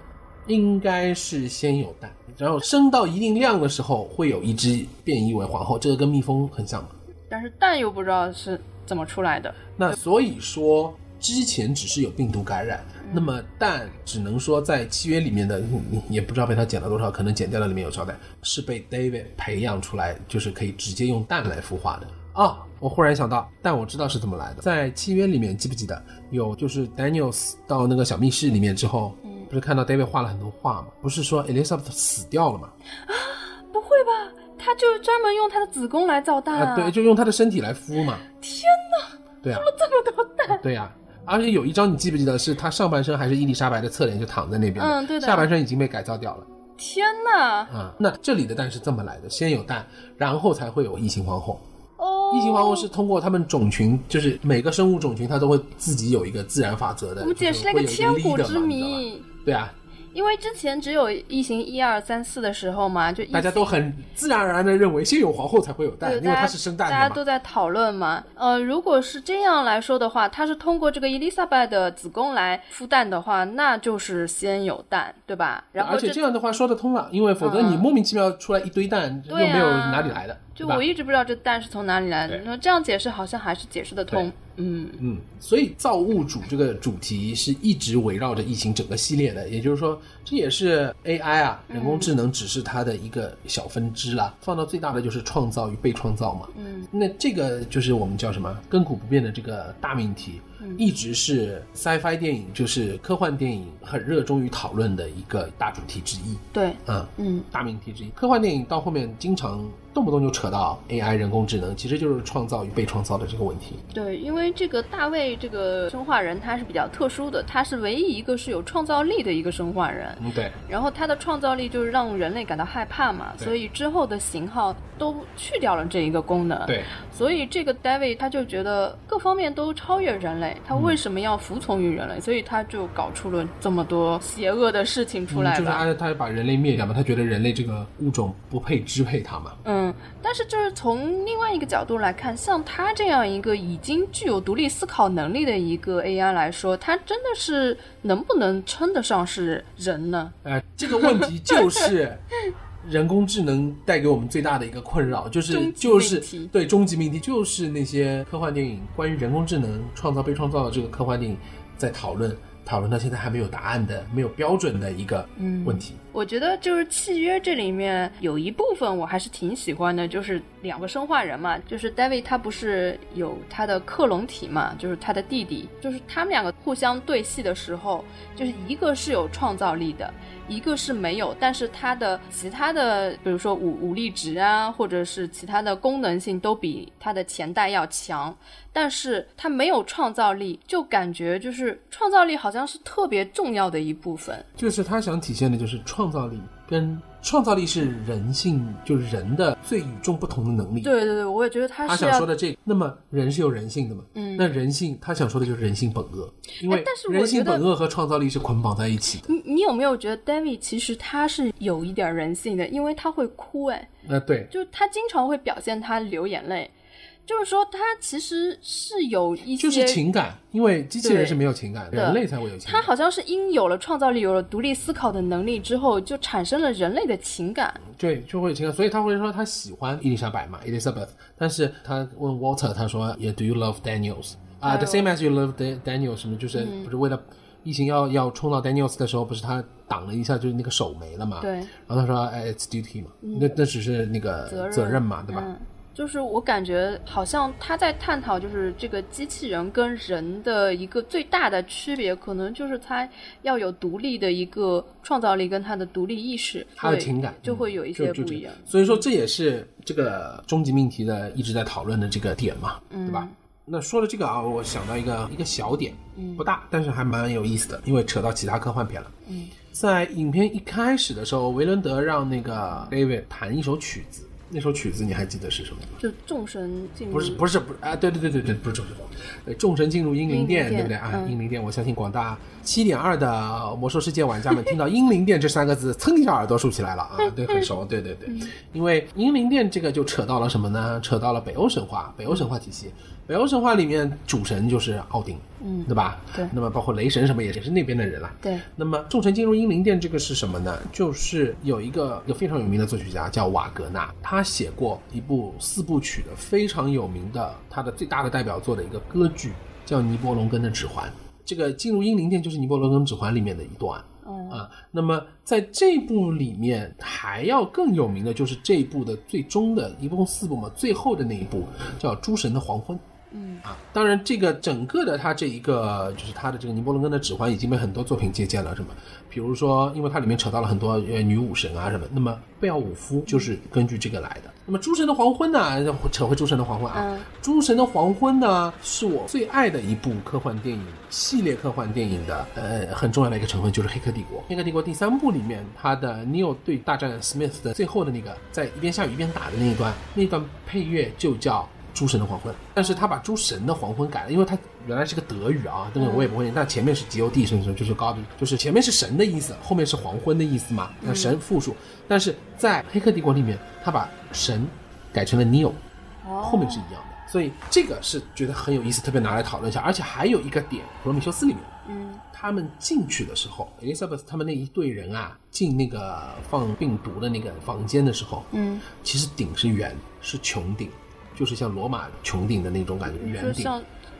应该是先有蛋，然后生到一定量的时候会有一只变异为皇后，这个跟蜜蜂很像嘛。但是蛋又不知道是怎么出来的。那所以说，之前只是有病毒感染，那么蛋只能说在契约里面的，也不知道被他减了多少，可能减掉了里面有交代，是被 David 培养出来，就是可以直接用蛋来孵化的。啊，我忽然想到，但我知道是怎么来的，在契约里面记不记得有就是 Daniels 到那个小密室里面之后，不是看到 David 画了很多画吗？不是说 Elizabeth 死掉了吗？啊不会吧？他就是专门用他的子宫来造蛋啊，对，就用他的身体来孵嘛。天哪，对啊，这么多蛋！对呀、而且有一张你记不记得是他上半身还是伊丽莎白的侧脸就躺在那边的，嗯对的下半身已经被改造掉了天哪！啊、那这里的蛋是这么来的，先有蛋，然后才会有异形皇后。哦，异形皇后是通过他们种群，就是每个生物种群它都会自己有一个自然法则的。我们解释了就是一个千古之谜。对啊，因为之前只有异形一二三四的时候嘛，就大家都很自然而然的认为先有皇后才会有蛋，对，因为它是生蛋大家。都在讨论嘛。呃，如果是这样来说的话，它是通过这个伊丽莎白的子宫来孵蛋的话，那就是先有蛋，对吧？然后而且这这样的话说得通了，因为否则你嗯莫名其妙出来一堆蛋，又没有哪里来的，就我一直不知道这蛋是从哪里来的对。那这样解释好像还是解释得通。嗯，嗯，所以造物主这个主题是一直围绕着异形整个系列的，也就是说，这也是 AI 啊，人工智能只是它的一个小分支啦。放到最大的就是创造与被创造嘛。嗯，那这个就是我们叫什么亘古不变的这个大命题，一直是 sci-fi 电影，就是科幻电影很热衷于讨论的一个大主题之一。对，嗯，嗯，大命题之一。科幻电影到后面经常动不动就扯到 AI 人工智能，其实就是创造与被创造的这个问题。对，因为这个大卫这个生化人他是比较特殊的，他是唯一一个是有创造力的一个生化人。嗯，对。然后他的创造力就是让人类感到害怕嘛，所以之后的型号都去掉了这一个功能。对，所以这个 David 他就觉得各方面都超越人类，他为什么要服从于人类？所以他就搞出了这么多邪恶的事情出来嗯、就是。他他把人类灭掉嘛，他觉得人类这个物种不配支配他嘛。嗯，但是就是从另外一个角度来看，像他这样一个已经具有独立思考能力的一个 AI 来说，他真的是能不能称得上是人呢？呃，这个问题就是 人工智能带给我们最大的一个困扰，就是就是对终极命题，就是那些科幻电影关于人工智能创造被创造的这个科幻电影在讨论。讨论到现在还没有答案的、没有标准的一个问题。我觉得就是契约这里面有一部分我还是挺喜欢的，就是两个生化人嘛，就是 David 他不是有他的克隆体嘛，就是他的弟弟，就是他们两个互相对戏的时候，就是一个是有创造力的，一个是没有，但是他的其他的，比如说武武力值啊，或者是其他的功能性都比他的前代要强，但是他没有创造力，就感觉就是创造力好像是特别重要的一部分。就是他想体现的就是创造力跟创造力是人性，就是人的最与众不同的能力。对对对，我也觉得他他是要想说的这个，那么人是有人性的嘛？嗯那人性他想说的就是人性本恶，因为哎但是我人性本恶和创造力是捆绑在一起的。你你有没有觉得 David 其实他是有一点人性的，因为他会哭，哎，呃，对，就是他经常会表现他流眼泪，就是说它其实是有一些，就是情感，因为机器人是没有情感，对人类才会有情感。他好像是因有了创造力，有了独立思考的能力之后，就产生了人类的情感。对，就会有情感，所以他会说他喜欢伊丽莎白嘛，Elizabeth。但是他问 Walter，他说也 Do you love Daniels？啊、t h e same as you love Dan- Daniels，什么就是嗯不是为了异形要要冲到 Daniels 的时候，不是他挡了一下，就是那个手没了嘛？对。然后他说，哎，It's duty 嘛，那那只是那个责任责任嘛，对吧？嗯，就是我感觉好像他在探讨，就是这个机器人跟人的一个最大的区别，可能就是他要有独立的一个创造力跟他的独立意识，会他的情感就会有一些不一样。所以说这也是这个终极命题的一直在讨论的这个点嘛，对吧？那说了这个啊，我想到一个一个小点，不大，但是还蛮有意思的，因为扯到其他科幻片了。嗯，在影片一开始的时候，维伦德让那个 David 弹一首曲子，那首曲子你还记得是什么吗？就众神进入不是不是不是啊，对对对对对，不是众神，呃，众神进入英灵殿，对不对啊？嗯英灵殿，我相信广大七点二的魔兽世界玩家们听到英灵殿这三个字，噌一下耳朵竖起来了啊，对，很熟，对对对，因为英灵殿这个就扯到了什么呢？扯到了北欧神话，北欧神话体系。北欧神话里面主神就是奥丁，嗯，对吧？对那么包括雷神什么也也是那边的人了。对那么众神进入英灵殿这个是什么呢？就是有一个一个非常有名的作曲家叫瓦格纳，他写过一部四部曲的非常有名的，他的最大的代表作的一个歌剧叫尼伯龙根的指环。这个进入英灵殿就是尼伯龙根指环里面的一段。哦，啊，那么在这部里面还要更有名的就是这一部的最终的一共四部嘛，最后的那一部叫《诸神的黄昏》。嗯啊，当然，这个整个的它这一个就是它的这个尼伯龙根的指环已经被很多作品借鉴了，什么，比如说，因为它里面扯到了很多呃女武神啊什么，那么贝奥武夫就是根据这个来的。那么诸神的黄昏呢，扯回诸神的黄昏啊，嗯诸神的黄昏呢是我最爱的一部科幻电影系列科幻电影的呃很重要的一个成分就是《黑客帝国》。《黑客帝国》第三部里面，它的 Neo 对大战 Smith 的最后的那个在一边下雨一边打的那一段，那段配乐就叫。诸神的黄昏，但是他把诸神的黄昏改了，因为他原来是个德语啊，这个我也不会念，但前面是 G O D 甚至就是 God，就是前面是神的意思，后面是黄昏的意思嘛，那神复数，但是在黑客帝国里面，他把神改成了 Neo，后面是一样的，所以这个是觉得很有意思，特别拿来讨论一下，而且还有一个点，普罗米修斯里面，嗯。他们进去的时候，Elizabeth 他们那一队人啊，进那个放病毒的那个房间的时候，嗯，其实顶是圆，是穹顶，就是像罗马穹顶的那种感觉，圆顶。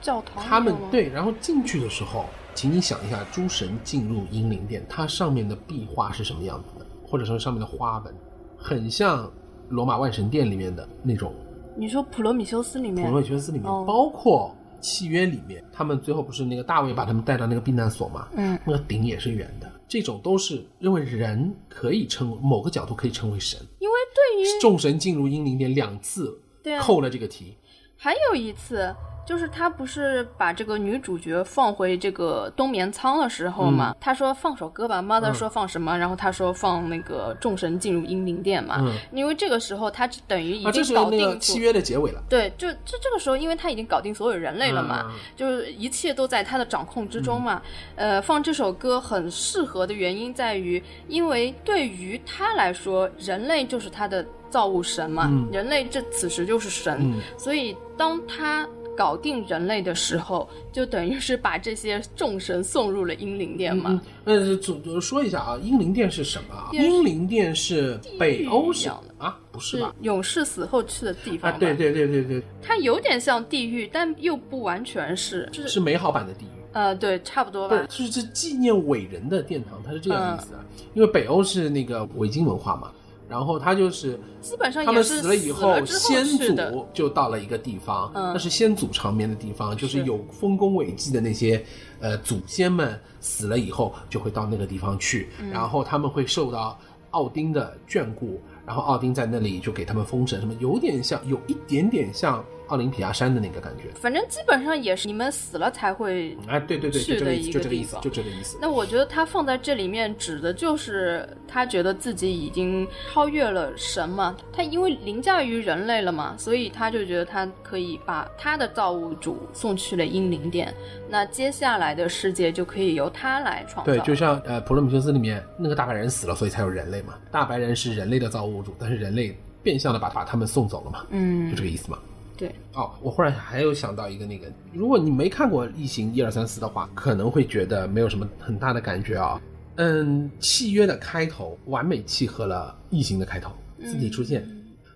教堂。他们对，然后进去的时候，请你想一下，诸神进入英灵殿，它上面的壁画是什么样子的，或者说上面的花纹，很像罗马万神殿里面的那种你说普罗米修斯里面，普罗米修斯里面，哦包括契约里面，他们最后不是那个大卫把他们带到那个避难所嘛？嗯，那个顶也是圆的，这种都是认为人可以称某个角度可以称为神。因为对于众神进入英灵殿两次对啊。扣了这个题，还有一次，就是他不是把这个女主角放回这个冬眠舱的时候嘛？他说放首歌吧，mother 嗯说放什么，然后他说放那个众神进入英灵殿嘛。嗯因为这个时候他等于已经搞定契约的结尾了。对，就这这个时候，因为他已经搞定所有人类了嘛，就是一切都在他的掌控之中嘛。呃，放这首歌很适合的原因在于，因为对于他来说，人类就是他的造物神嘛，嗯人类这此时就是神，嗯所以当他。搞定人类的时候，就等于是把这些众神送入了英灵殿嘛。嗯，呃，总总说一下啊，英灵殿是什么啊？英灵殿是北欧式一样啊，不是是吧？勇士死后去的地方啊，对，对对对对，它有点像地狱，但又不完全是，就是是美好版的地狱。呃，对，差不多不吧是，。就是这纪念伟人的殿堂，它是这样嗯意思啊。因为北欧是那个维京文化嘛，然后他就是基本上他们死了以后，先祖就到了一个地方，嗯那是先祖长眠的地方，就是是有丰功伟绩的那些呃祖先们死了以后就会到那个地方去，嗯。然后他们会受到奥丁的眷顾，然后奥丁在那里就给他们封神，什么有点像，有一点点像奥林匹亚山的那个感觉。反正基本上也是你们死了才会。哎，对对对，就去的这个意思，一个就这个意思，地方就这个意思。那我觉得他放在这里面指的就是他觉得自己已经超越了神嘛，他因为凌驾于人类了嘛，所以他就觉得他可以把他的造物主送去了英灵殿，那接下来的世界就可以由他来创造。对，就像呃《普罗米修斯》里面那个大白人死了，所以才有人类嘛。大白人是人类的造物主，但是人类变相的把把他们送走了嘛，嗯就，这个意思嘛。对，哦，我忽然还有想到一个那个，如果你没看过《异形》一二三四的话，可能会觉得没有什么很大的感觉啊、嗯，契约的开头完美契合了《异形》的开头，字体出现。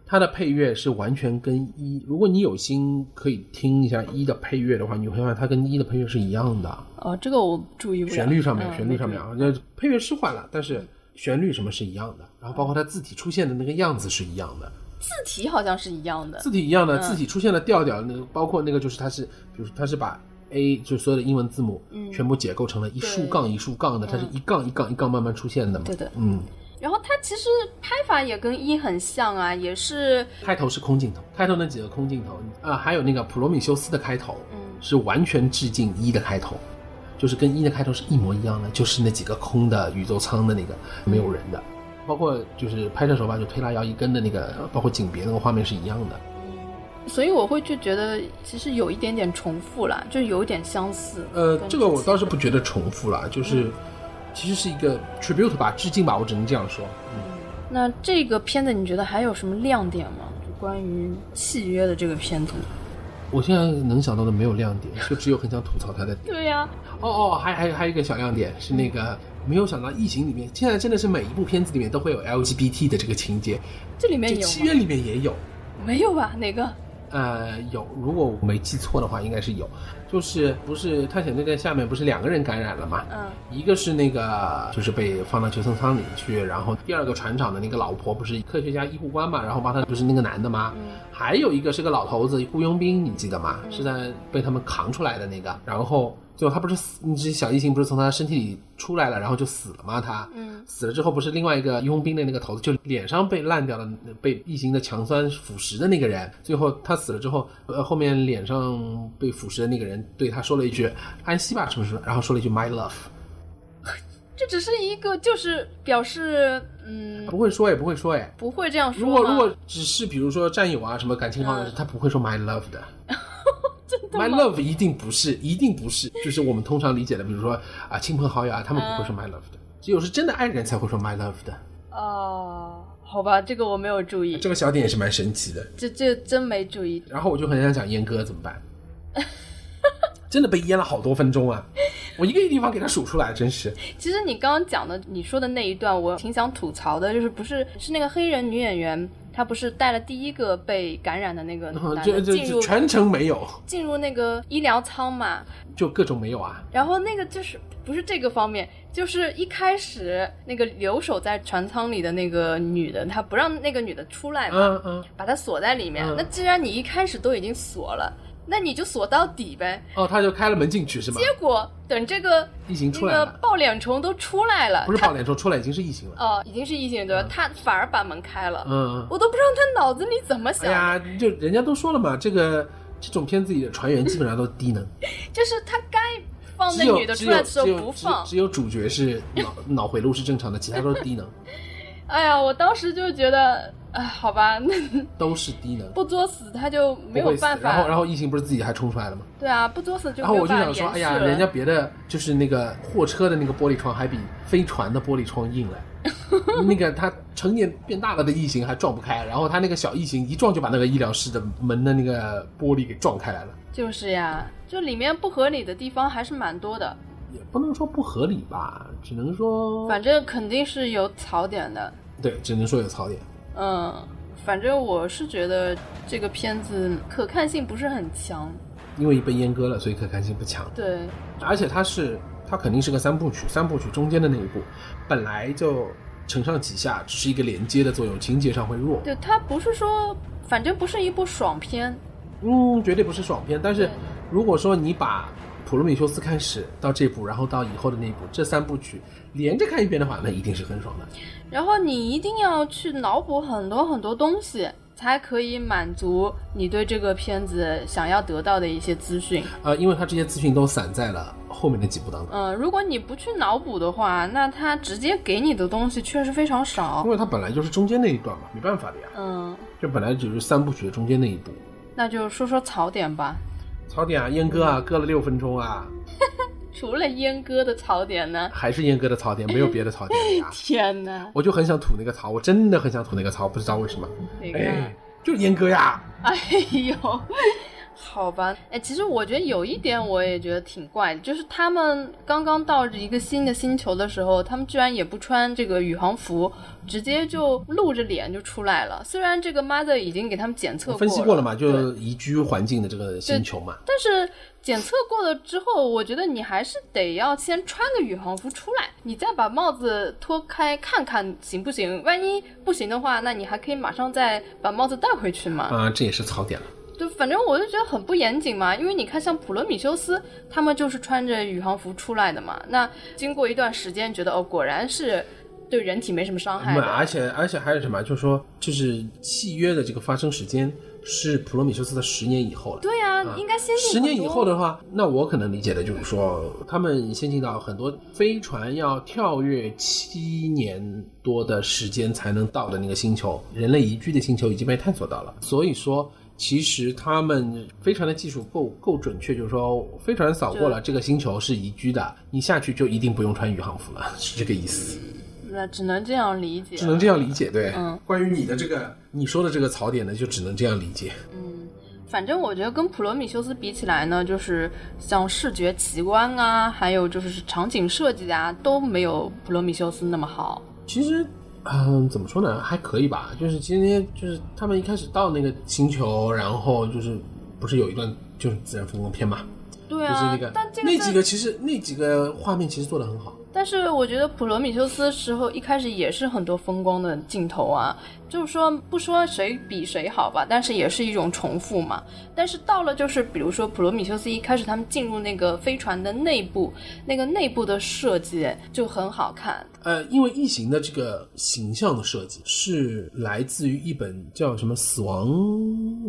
它的配乐是完全跟一，如果你有心可以听一下一的配乐的话，你会发现它跟一的配乐是一样的。哦，这个我注意不了。旋律上面，嗯旋律上面啊，那配乐是换了，但是旋律什么是一样的，然后包括它字体出现的那个样子是一样的，字体好像是一样的。字体一样的，嗯。字体出现了调调，那个包括那个就是它是，比如说它是把 A 就所有的英文字母全部解构成了一竖杠一竖杠的，它是一杠一杠一杠慢慢出现的嘛。对的。嗯，然后它其实拍法也跟一很像啊，也是开头是空镜头，开头那几个空镜头啊，还有那个普罗米修斯的开头，嗯。是完全致敬一的开头，就是跟一的开头是一模一样的，就是那几个空的宇宙舱的那个没有人的，包括就是拍摄手法就推拉摇一根的那个，包括景别那个画面是一样的。所以我会就觉得其实有一点点重复了，就有一点相似。呃，这个我倒是不觉得重复了，就是其实是一个 tribute 吧，致敬吧，我只能这样说。那这个片子你觉得还有什么亮点吗？就关于契约的这个片子。我现在能想到的没有亮点，就只有很想吐槽它的点。对呀、哦哦，还还还有一个小亮点是那个没有想到《异形》里面，现在真的是每一部片子里面都会有 LGBT 的这个情节，这里面有契约里面也有。没有吧？哪个？呃，有，如果我没记错的话，应该是有。就是不是探险队在下面不是两个人感染了嘛？嗯，一个是那个就是被放到救生舱里去，然后第二个船长的那个老婆不是科学家医护官嘛，然后帮他不是那个男的吗？嗯还有一个是个老头子雇佣兵，你记得吗？是在被他们扛出来的那个，然后最后他不是死，那只小异形不是从他身体里出来了，然后就死了吗？他，嗯，死了之后不是另外一个佣兵的那个头子，就脸上被烂掉了，被异形的强酸腐蚀的那个人，最后他死了之后，呃，后面脸上被腐蚀的那个人对他说了一句安息吧，是不是？然后说了一句 my love，这只是一个就是表示嗯不会说也不会说哎。不会这样说如果如果只是比如说战友啊什么感情好的，嗯他不会说 my love 的。My love 一定不是，一定不是，就是我们通常理解的，比如说啊亲朋好友啊，他们不会说 my love 的，只有是真的爱人才会说 my love 的。哦，好吧，这个我没有注意，这个小点也是蛮神奇的。这这真没注意。然后我就很想讲阉割怎么办，真的被阉了好多分钟啊！我一个一个地方给他数出来，真是。其实你刚刚讲的，你说的那一段，我挺想吐槽的，就是不是是那个黑人女演员，她不是带了第一个被感染的那个男这的进入全程没有，进入那个医疗舱嘛，就各种没有啊。然后那个就是不是这个方面，就是一开始那个留守在船舱里的那个女的，她不让那个女的出来嘛，嗯嗯。把她锁在里面。嗯那既然你一开始都已经锁了，那你就锁到底呗。哦，他就开了门进去是吗？结果等这个异形出来了，那个爆脸虫都出来了，不是爆脸虫出来已经是异形了。哦，已经是异形对吧？他反而把门开了，嗯。我都不知道他脑子里怎么想哎的，呀，就人家都说了嘛，这个这种片子里的船员基本上都是低能，就是他该放那女的出来的时候不放。只有主角是脑脑回路是正常的，其他都是低能，哎呀，我当时就觉得，哎，好吧，那 都是低能。不作死他就没有办法。然后，然后异形不是自己还冲出来了吗？对啊，不作死就然后我就想说，哎呀，人家别的就是那个货车的那个玻璃窗还比飞船的玻璃窗硬嘞。那个他成年变大了的异形还撞不开，然后他那个小异形一撞就把那个医疗室的门的那个玻璃给撞开来了。就是呀，就里面不合理的地方还是蛮多的，也不能说不合理吧，只能说反正肯定是有槽点的。对，只能说有槽点。嗯，反正我是觉得这个片子可看性不是很强。因为被阉割了，所以可看性不强。对，而且它是它肯定是个三部曲，三部曲中间的那一部本来就承上启下，只是一个连接的作用，情节上会弱。对，它不是说，反正不是一部爽片。嗯，绝对不是爽片。但是如果说你把《普罗米修斯》开始到这部，然后到以后的那一部，这三部曲连着看一遍的话，那一定是很爽的。然后你一定要去脑补很多很多东西，才可以满足你对这个片子想要得到的一些资讯。呃，因为它这些资讯都散在了后面的几部当中，嗯，如果你不去脑补的话，那它直接给你的东西确实非常少因。为它本来就是中间那一段嘛，没办法的呀。嗯，这本来只是三部曲的中间那一部。那就说说槽点吧。槽点啊，阉割啊，割了六分钟啊，除了阉割的槽点呢？还是阉割的槽点，没有别的槽点了呀。天哪！我就很想吐那个槽，我真的很想吐那个槽，不知道为什么。哪个？哎，就是阉割呀。哎呦，好吧，哎，其实我觉得有一点我也觉得挺怪的，就是他们刚刚到一个新的星球的时候，他们居然也不穿这个宇航服，直接就露着脸就出来了。虽然这个 Mother 已经给他们检测过分析过了嘛，对就宜居环境的这个星球嘛。但是检测过了之后，我觉得你还是得要先穿个宇航服出来，你再把帽子脱开看看行不行。万一不行的话，那你还可以马上再把帽子带回去嘛。啊、这也是槽点了。就反正我就觉得很不严谨嘛，因为你看像普罗米修斯他们就是穿着宇航服出来的嘛，那经过一段时间觉得哦，果然是对人体没什么伤害。而且而且还有什么？就是说，就是契约的这个发生时间是普罗米修斯的十年以后了。对啊，应该先进十年以后的话，那我可能理解的就是说，他们先进到很多飞船要跳跃七年多的时间才能到的那个星球，人类宜居的星球已经被探索到了。所以说，其实他们飞船的技术够够准确，就是说飞船扫过了这个星球是宜居的，你下去就一定不用穿宇航服了，是这个意思。那只能这样理解。只能这样理解，对。嗯，关于你的这个你说的这个槽点呢，就只能这样理解。嗯反正我觉得跟普罗米修斯比起来呢，就是像视觉奇观啊，还有就是场景设计啊，都没有普罗米修斯那么好。其实嗯，怎么说呢？还可以吧。就是今天就是他们一开始到那个星球，然后就是不是有一段就是自然风光片嘛？对啊，就是那个但这个那几个其实那几个画面其实做的很好。但是我觉得普罗米修斯时候一开始也是很多风光的镜头啊，就是说不说谁比谁好吧，但是也是一种重复嘛。但是到了就是比如说普罗米修斯一开始他们进入那个飞船的内部，那个内部的设计就很好看。呃，因为异形的这个形象的设计是来自于一本叫什么《死亡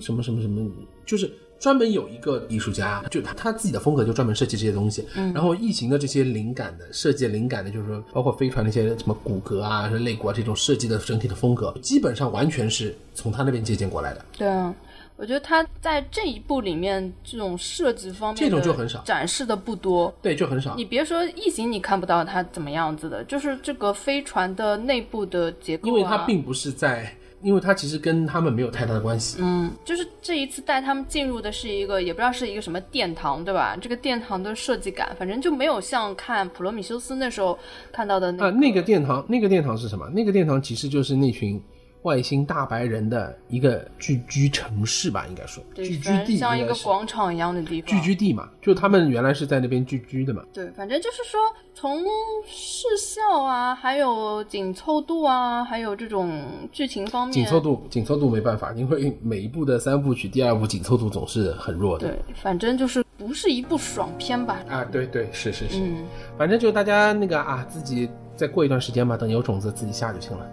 什么什么什么》，就是专门有一个艺术家，就他他自己的风格就专门设计这些东西。嗯，然后异形的这些灵感的设计灵感的，就是说包括飞船那些什么骨骼啊、肋骨啊这种设计的整体的风格，基本上完全是从他那边借鉴过来的。对啊，我觉得他在这一部里面这种设计方面这种就很少展示的不多。对，就很少你。别说异形，你看不到它怎么样子的，就是这个飞船的内部的结构、啊，因为它并不是在，因为他其实跟他们没有太大的关系。嗯，就是这一次带他们进入的是一个，也不知道是一个什么殿堂，对吧？这个殿堂的设计感，反正就没有像看普罗米修斯那时候看到的那啊，那个殿堂，那个殿堂是什么？那个殿堂其实就是那群外星大白人的一个聚居城市吧，应该说聚居地，像一个广场一样的地方。聚居地嘛，就他们原来是在那边聚居的嘛。对，反正就是说，从视效啊，还有紧凑度啊，还有这种剧情方面，紧凑度，紧凑度没办法，因为每一部的三部曲，第二部紧凑度总是很弱的。对，反正就是不是一部爽片吧。啊，对对，是是是，嗯，反正就大家那个啊，自己再过一段时间吧，等有种子自己下就行了，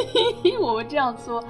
我们这样说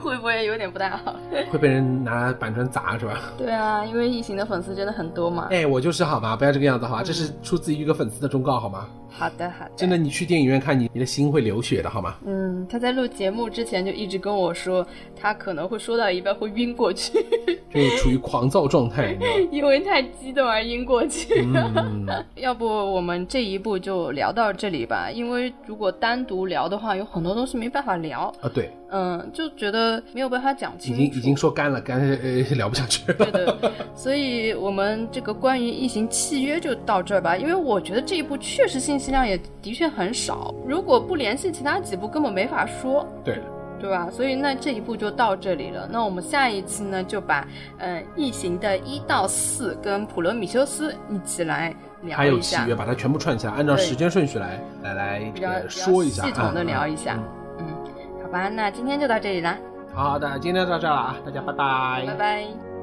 会不会有点不太好？会被人拿板砖砸是吧？对啊，因为异形的粉丝真的很多嘛。哎，我就是好吗？不要这个样子好吧？这是出自于一个粉丝的忠告好吗？好的，好的。真的，你去电影院看你，你的心会流血的好吗？嗯，他在录节目之前就一直跟我说，他可能会说到一半会晕过去，就处于狂躁状态？因为太激动而晕过去。嗯，要不我们这一步就聊到这里吧，因为如果单独聊的话，有很多东西没办法聊。啊，对，嗯，就觉得没有办法讲清楚。已经已经说干了，干呃聊不下去了。对的，所以我们这个关于异形契约就到这儿吧，因为我觉得这一部确实信息量也的确很少，如果不联系其他几部，根本没法说。对的，对吧？所以那这一步就到这里了。那我们下一期呢，就把呃《异形》的一到四跟普罗米修斯一起来聊还有契约，把它全部串起来，按照时间顺序来来来说一下，系统的啊聊一下。嗯嗯，好吧，那今天就到这里啦，好的，今天到这儿了啊，大家拜拜拜拜。